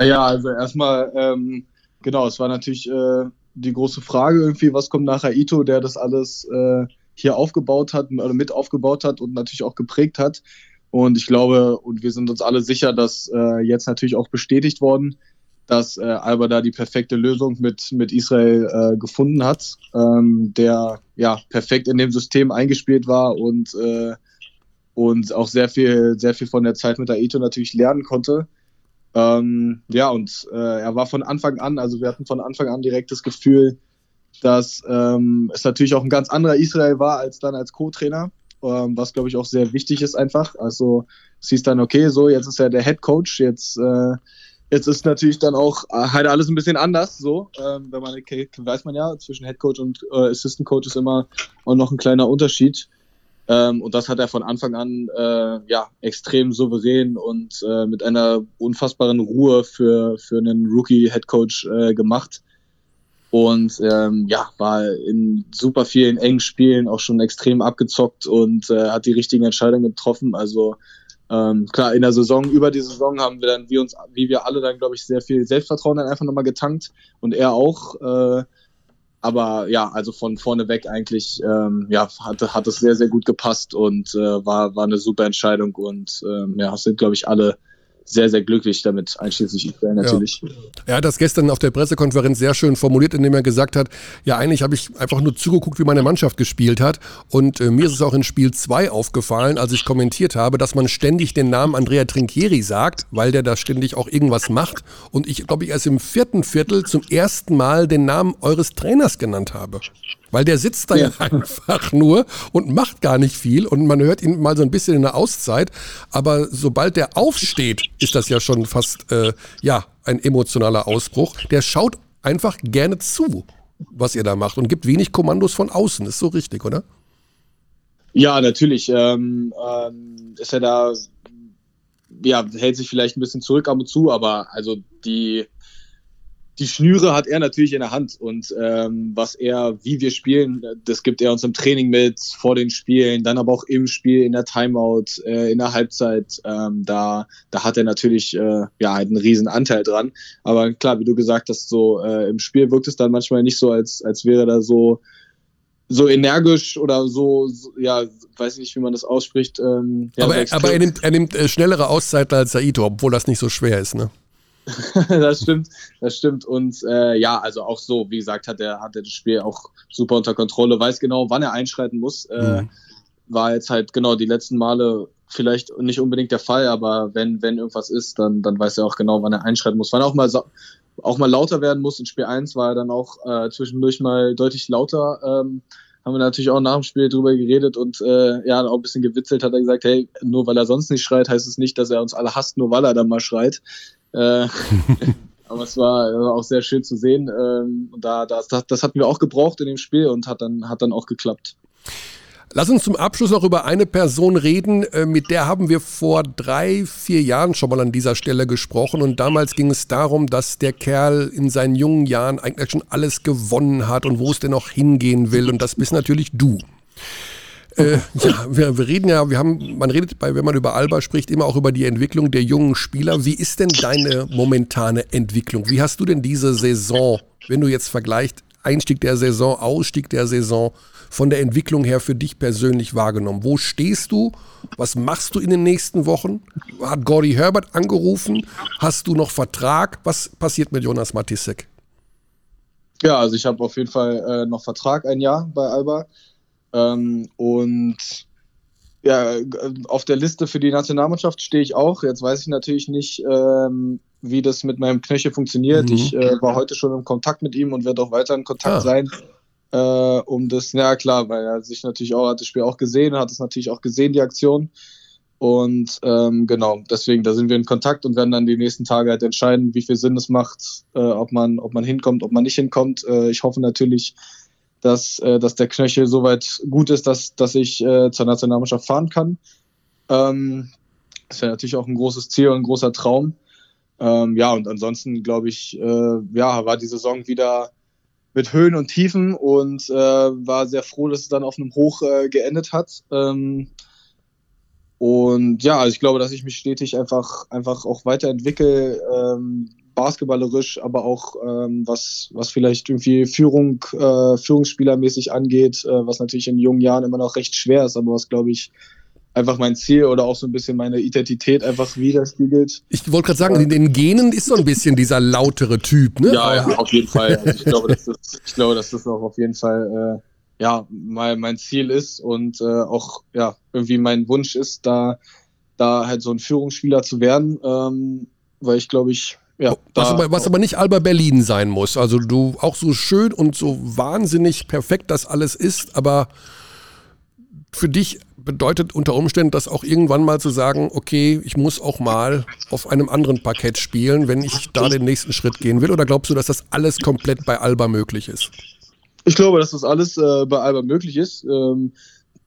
Ja, also erstmal, ähm, genau, es war natürlich äh, die große Frage irgendwie, was kommt nach Aito, der das alles äh, hier aufgebaut hat oder mit aufgebaut hat und natürlich auch geprägt hat. Und ich glaube, und wir sind uns alle sicher, dass äh, jetzt natürlich auch bestätigt worden, dass äh, Alba da die perfekte Lösung mit, mit Israel äh, gefunden hat, ähm, der ja perfekt in dem System eingespielt war und, äh, und auch sehr viel, sehr viel von der Zeit mit Aito natürlich lernen konnte. Ähm, ja, und äh, er war von Anfang an, also wir hatten von Anfang an direkt das Gefühl, dass ähm, es natürlich auch ein ganz anderer Israel war als dann als Co-Trainer, ähm, was glaube ich auch sehr wichtig ist einfach. Also es hieß dann, okay, so, jetzt ist er der Head Coach, jetzt, äh, jetzt ist natürlich dann auch äh, halt alles ein bisschen anders, so, ähm, wenn man, okay, weiß man ja, zwischen Head Coach und äh, Assistant Coach ist immer auch noch ein kleiner Unterschied. Ähm, und das hat er von Anfang an äh, ja extrem souverän und äh, mit einer unfassbaren Ruhe für, für einen Rookie-Headcoach äh, gemacht. Und ähm, ja, war in super vielen engen Spielen auch schon extrem abgezockt und äh, hat die richtigen Entscheidungen getroffen. Also ähm, klar, in der Saison, über die Saison haben wir dann, wie uns, wie wir alle dann, glaube ich, sehr viel Selbstvertrauen dann einfach nochmal getankt und er auch. Äh, aber ja, also von vorne weg eigentlich, ähm, ja, hat, hat es sehr, sehr gut gepasst und äh, war, war eine super Entscheidung und ähm, ja, sind, glaube ich, alle sehr, sehr glücklich damit, einschließlich Israel natürlich. Er hat das gestern auf der Pressekonferenz sehr schön formuliert, indem er gesagt hat, ja eigentlich habe ich einfach nur zugeguckt, wie meine Mannschaft gespielt hat und äh, mir ist es auch in Spiel 2 aufgefallen, als ich kommentiert habe, dass man ständig den Namen Andrea Trinchieri sagt, weil der da ständig auch irgendwas macht und ich glaube ich erst im vierten Viertel zum ersten Mal den Namen eures Trainers genannt habe. Weil der sitzt da ja. ja einfach nur und macht gar nicht viel und man hört ihn mal so ein bisschen in der Auszeit, aber sobald der aufsteht, ist das ja schon fast äh, ja ein emotionaler Ausbruch. Der schaut einfach gerne zu, was ihr da macht und gibt wenig Kommandos von außen. Ist so richtig, oder? Ja, natürlich. Ähm, ähm, ist er da, ja, hält sich vielleicht ein bisschen zurück ab und zu, aber also die die Schnüre hat er natürlich in der Hand und ähm, was er, wie wir spielen, das gibt er uns im Training mit, vor den Spielen, dann aber auch im Spiel, in der Timeout, äh, in der Halbzeit. Ähm, da, da hat er natürlich äh, ja einen riesen Anteil dran. Aber klar, wie du gesagt hast, so äh, im Spiel wirkt es dann manchmal nicht so, als, als wäre da so so energisch oder so, so, ja, weiß ich nicht, wie man das ausspricht. Ähm, ja, aber, er, aber er nimmt, er nimmt äh, schnellere Auszeiten als Saito, obwohl das nicht so schwer ist, ne? das stimmt, das stimmt. Und äh, ja, also auch so, wie gesagt, hat er, hat er das Spiel auch super unter Kontrolle, weiß genau, wann er einschreiten muss. Äh, mhm. War jetzt halt genau die letzten Male vielleicht nicht unbedingt der Fall, aber wenn, wenn irgendwas ist, dann, dann weiß er auch genau, wann er einschreiten muss. Wann er auch mal auch mal lauter werden muss. In Spiel 1 war er dann auch äh, zwischendurch mal deutlich lauter. Ähm, haben wir natürlich auch nach dem Spiel drüber geredet und äh, ja, auch ein bisschen gewitzelt, hat er gesagt, hey, nur weil er sonst nicht schreit, heißt es nicht, dass er uns alle hasst, nur weil er dann mal schreit. Äh, aber es war auch sehr schön zu sehen. Ähm, und da, das, das hatten wir auch gebraucht in dem Spiel und hat dann, hat dann auch geklappt. Lass uns zum Abschluss noch über eine Person reden, äh, mit der haben wir vor drei, vier Jahren schon mal an dieser Stelle gesprochen und damals ging es darum, dass der Kerl in seinen jungen Jahren eigentlich schon alles gewonnen hat und wo es denn noch hingehen will und das bist natürlich du. Äh, ja, wir, wir, reden ja, wir haben, man redet bei, wenn man über Alba spricht, immer auch über die Entwicklung der jungen Spieler. Wie ist denn deine momentane Entwicklung? Wie hast du denn diese Saison, wenn du jetzt vergleichst, Einstieg der Saison, Ausstieg der Saison, von der Entwicklung her für dich persönlich wahrgenommen? Wo stehst du? Was machst du in den nächsten Wochen? Hat Gordy Herbert angerufen? Hast du noch Vertrag? Was passiert mit Jonas Matisek? Ja, also ich habe auf jeden Fall äh, noch Vertrag ein Jahr bei Alba. Ähm, und ja, auf der Liste für die Nationalmannschaft stehe ich auch. Jetzt weiß ich natürlich nicht, ähm, wie das mit meinem Knöchel funktioniert. Mhm. Ich äh, war heute schon im Kontakt mit ihm und werde auch weiter in Kontakt ah. sein. Äh, um das, ja klar, weil er sich natürlich auch, hat das Spiel auch gesehen, hat es natürlich auch gesehen, die Aktion. Und ähm, genau, deswegen, da sind wir in Kontakt und werden dann die nächsten Tage halt entscheiden, wie viel Sinn es macht, äh, ob, man, ob man hinkommt, ob man nicht hinkommt. Äh, ich hoffe natürlich, dass, äh, dass der Knöchel soweit gut ist, dass, dass ich äh, zur Nationalmannschaft fahren kann. Ähm, das wäre natürlich auch ein großes Ziel und ein großer Traum. Ähm, ja, und ansonsten glaube ich, äh, ja, war die Saison wieder mit Höhen und Tiefen und äh, war sehr froh, dass es dann auf einem Hoch äh, geendet hat. Ähm, und ja, also ich glaube, dass ich mich stetig einfach, einfach auch weiterentwickle. Ähm, basketballerisch, aber auch ähm, was, was vielleicht irgendwie Führung, äh, Führungsspielermäßig angeht, äh, was natürlich in jungen Jahren immer noch recht schwer ist, aber was glaube ich einfach mein Ziel oder auch so ein bisschen meine Identität einfach widerspiegelt. Ich wollte gerade sagen, in den Genen ist so ein bisschen dieser lautere Typ, ne? Ja, ja auf jeden Fall. Also ich, glaube, dass das, ich glaube, dass das auch auf jeden Fall äh, ja, mein, mein Ziel ist und äh, auch ja, irgendwie mein Wunsch ist, da, da halt so ein Führungsspieler zu werden, ähm, weil ich glaube ich ja, was, aber, was aber nicht Alba Berlin sein muss. Also du auch so schön und so wahnsinnig perfekt das alles ist, aber für dich bedeutet unter Umständen das auch irgendwann mal zu sagen, okay, ich muss auch mal auf einem anderen Parkett spielen, wenn ich da den nächsten Schritt gehen will? Oder glaubst du, dass das alles komplett bei Alba möglich ist? Ich glaube, dass das alles äh, bei Alba möglich ist. Ähm,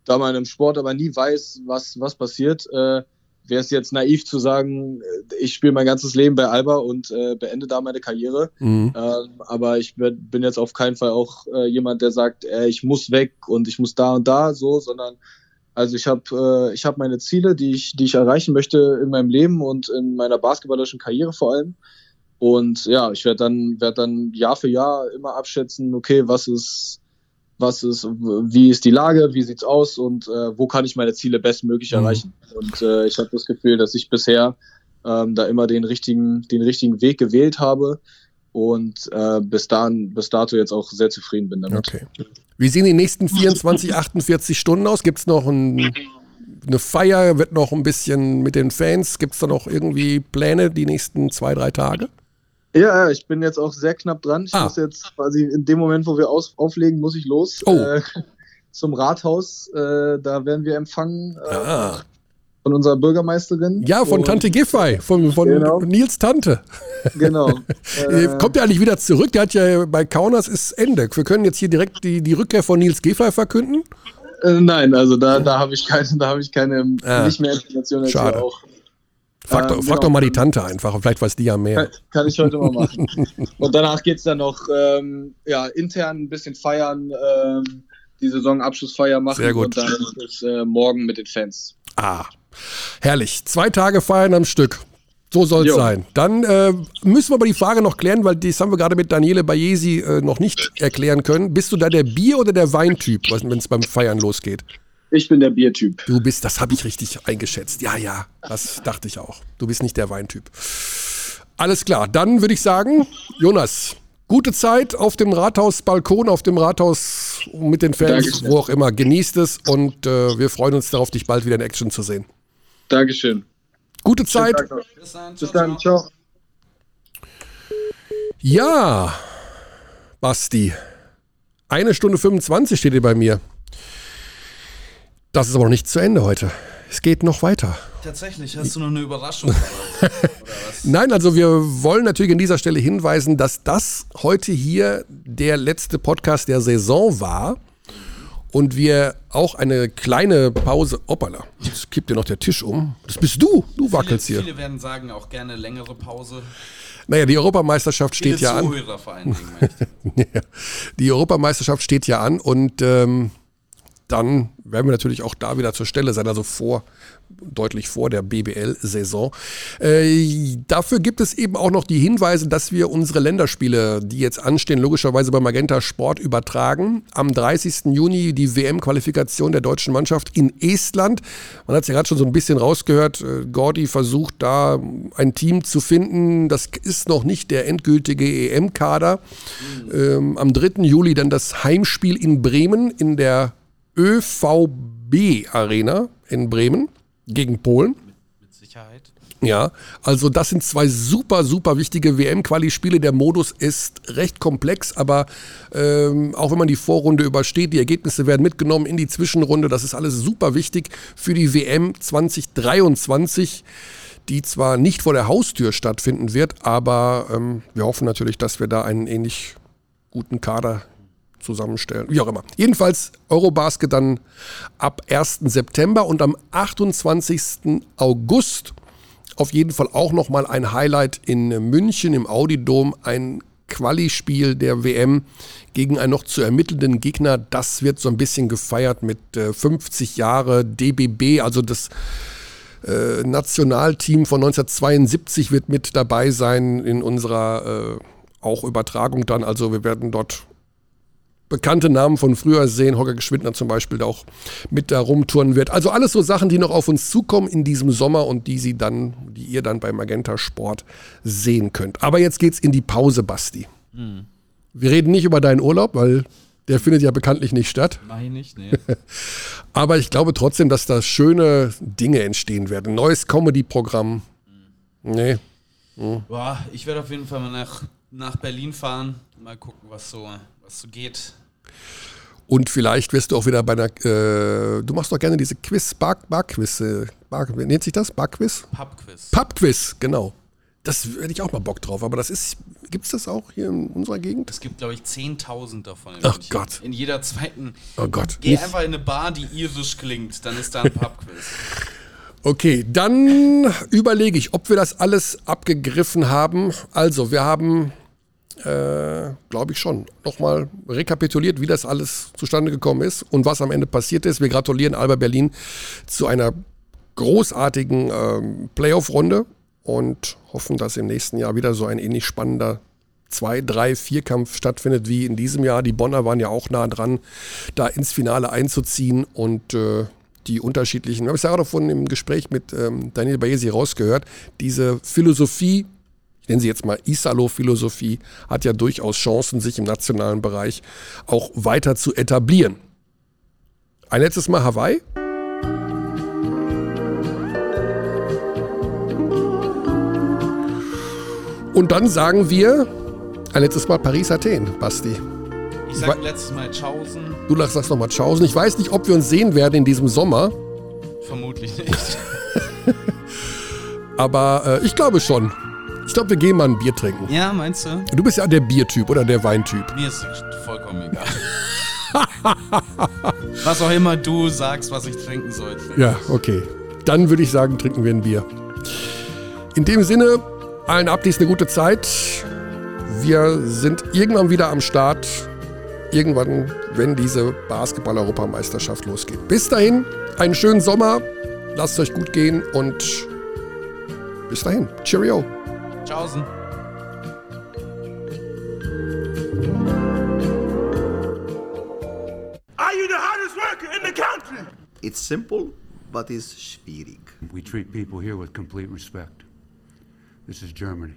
da man im Sport aber nie weiß, was, was passiert, äh, wäre es jetzt naiv zu sagen, äh, ich spiele mein ganzes Leben bei Alba und äh, beende da meine Karriere. Mhm. Ähm, aber ich bin jetzt auf keinen Fall auch äh, jemand, der sagt, äh, ich muss weg und ich muss da und da so, sondern also ich habe äh, ich habe meine Ziele, die ich die ich erreichen möchte in meinem Leben und in meiner basketballerischen Karriere vor allem. Und ja, ich werde dann werde dann Jahr für Jahr immer abschätzen, okay, was ist was ist, wie ist die Lage, wie sieht's aus und äh, wo kann ich meine Ziele bestmöglich mhm. erreichen. Und äh, ich habe das Gefühl, dass ich bisher ähm, da immer den richtigen, den richtigen Weg gewählt habe und äh, bis, dahin, bis dato jetzt auch sehr zufrieden bin damit. Okay. Wie sehen die nächsten 24, 48 Stunden aus? Gibt es noch ein, eine Feier? Wird noch ein bisschen mit den Fans? Gibt es da noch irgendwie Pläne die nächsten zwei, drei Tage? Ja, ich bin jetzt auch sehr knapp dran. Ich ah. muss jetzt quasi in dem Moment, wo wir aus, auflegen, muss ich los. Oh. Äh, zum Rathaus. Äh, da werden wir empfangen. Äh, ah. Von unserer Bürgermeisterin. Ja, von Tante Giffey, von, von genau. Nils Tante. Genau. Äh, Kommt er eigentlich wieder zurück? Der hat ja bei Kaunas ist Ende. Wir können jetzt hier direkt die, die Rückkehr von Nils Giffey verkünden. Äh, nein, also da, da habe ich keine, da habe ich keine, ah. nicht mehr Informationen als Schade. auch. Frag, ähm, frag genau. doch mal die Tante einfach, vielleicht weiß die ja mehr. Kann, kann ich heute mal machen. und danach geht es dann noch ähm, ja, intern ein bisschen feiern, ähm, die Saisonabschlussfeier machen Sehr gut. und dann ist äh, morgen mit den Fans. Ah, herrlich. Zwei Tage feiern am Stück. So soll es sein. Dann äh, müssen wir aber die Frage noch klären, weil das haben wir gerade mit Daniele Bayesi äh, noch nicht erklären können. Bist du da der Bier- oder der Weintyp, wenn es beim Feiern losgeht? Ich bin der Biertyp. Du bist, das habe ich richtig eingeschätzt. Ja, ja, das dachte ich auch. Du bist nicht der Weintyp. Alles klar, dann würde ich sagen, Jonas, gute Zeit auf dem Rathausbalkon, auf dem Rathaus mit den Fans, Dankeschön. wo auch immer. Genießt es und äh, wir freuen uns darauf, dich bald wieder in Action zu sehen. Dankeschön. Gute Zeit. Bis dann. Bis dann. Ciao. Ja, Basti. Eine Stunde 25 steht hier bei mir. Das ist aber noch nicht zu Ende heute. Es geht noch weiter. Tatsächlich, hast du noch eine Überraschung? Nein, also wir wollen natürlich an dieser Stelle hinweisen, dass das heute hier der letzte Podcast der Saison war. und wir auch eine kleine Pause. Hoppala, jetzt kippt dir noch der Tisch um. Das bist du, du wackelst viele, hier. Viele werden sagen auch gerne längere Pause. Naja, die Europameisterschaft steht Viele ja an. Zuhörer vor allen Dingen. die Europameisterschaft steht ja an und ähm, dann werden wir natürlich auch da wieder zur Stelle sein, also vor, deutlich vor der BBL-Saison. Äh, dafür gibt es eben auch noch die Hinweise, dass wir unsere Länderspiele, die jetzt anstehen, logischerweise bei Magenta Sport übertragen. Am 30. Juni die WM-Qualifikation der deutschen Mannschaft in Estland. Man hat es ja gerade schon so ein bisschen rausgehört. Äh, Gordi versucht da ein Team zu finden. Das ist noch nicht der endgültige EM-Kader. Ähm, am 3. Juli dann das Heimspiel in Bremen in der ÖVB Arena in Bremen gegen Polen. Mit Sicherheit. Ja, also das sind zwei super, super wichtige WM-Quali-Spiele. Der Modus ist recht komplex, aber ähm, auch wenn man die Vorrunde übersteht, die Ergebnisse werden mitgenommen in die Zwischenrunde. Das ist alles super wichtig für die WM 2023, die zwar nicht vor der Haustür stattfinden wird, aber ähm, wir hoffen natürlich, dass wir da einen ähnlich guten Kader zusammenstellen. Wie auch immer. Jedenfalls Eurobasket dann ab 1. September und am 28. August auf jeden Fall auch nochmal ein Highlight in München im Audi-Dom, ein Quali-Spiel der WM gegen einen noch zu ermittelnden Gegner. Das wird so ein bisschen gefeiert mit äh, 50 Jahre DBB, also das äh, Nationalteam von 1972 wird mit dabei sein in unserer äh, auch Übertragung dann. Also wir werden dort bekannte Namen von früher sehen, Holger Geschwindner zum Beispiel, der auch mit da rumtouren wird. Also alles so Sachen, die noch auf uns zukommen in diesem Sommer und die sie dann, die ihr dann bei Magenta Sport sehen könnt. Aber jetzt geht's in die Pause, Basti. Wir reden nicht über deinen Urlaub, weil der findet ja bekanntlich nicht statt. Mach ich nicht, nee. Aber ich glaube trotzdem, dass da schöne Dinge entstehen werden. Neues Comedy-Programm. Nee. Boah, ich werde auf jeden Fall mal nach, nach Berlin fahren. Mal gucken, was so, was so geht. Und vielleicht wirst du auch wieder bei einer, äh, du machst doch gerne diese Quiz, Bar, Bar-Quiz, äh, Bar, wie nennt sich das? Bar-Quiz? Pubquiz. Pub-Quiz, genau. Das hätte ich auch mal Bock drauf, aber das ist, gibt es das auch hier in unserer Gegend? Es gibt, glaube ich, 10.000 davon in Ach München. Gott. In jeder zweiten. Oh Gott. Geh Nicht- einfach in eine Bar, die irisch klingt, dann ist da ein Pubquiz. Okay, dann überlege ich, ob wir das alles abgegriffen haben. Also, wir haben, äh, glaube ich schon, nochmal rekapituliert, wie das alles zustande gekommen ist und was am Ende passiert ist. Wir gratulieren Alba Berlin zu einer großartigen ähm, Playoff-Runde und hoffen, dass im nächsten Jahr wieder so ein ähnlich spannender zwei, drei, Vierkampf stattfindet wie in diesem Jahr. Die Bonner waren ja auch nah dran, da ins Finale einzuziehen und äh, die unterschiedlichen, wir haben es ja auch davon im Gespräch mit ähm, Daniel Baesi rausgehört, diese Philosophie, ich nenne sie jetzt mal Isalo-Philosophie, hat ja durchaus Chancen, sich im nationalen Bereich auch weiter zu etablieren. Ein letztes Mal Hawaii. Und dann sagen wir ein letztes Mal Paris-Athen, Basti. Ich sag letztes Mal Tschaußen, Du sagst nochmal Tschaußen. Ich weiß nicht, ob wir uns sehen werden in diesem Sommer, vermutlich nicht. aber äh, ich glaube schon. Ich glaube, wir gehen mal ein Bier trinken. Ja, meinst du? Du bist ja der Biertyp oder der Weintyp. Mir ist vollkommen egal. was auch immer du sagst, was ich trinken soll. trinke Ja, okay. Dann würde ich sagen, trinken wir ein Bier. In dem Sinne, allen Abdies eine gute Zeit. Wir sind irgendwann wieder am Start. Irgendwann, wenn diese Basketball-Europameisterschaft losgeht. Bis dahin, einen schönen Sommer. Lasst es euch gut gehen und bis dahin. Cheerio. Ich. Tschaußen. Are you the hardest worker in the country? It's simple, but it's schwierig. We treat people here with complete respect. This is Germany.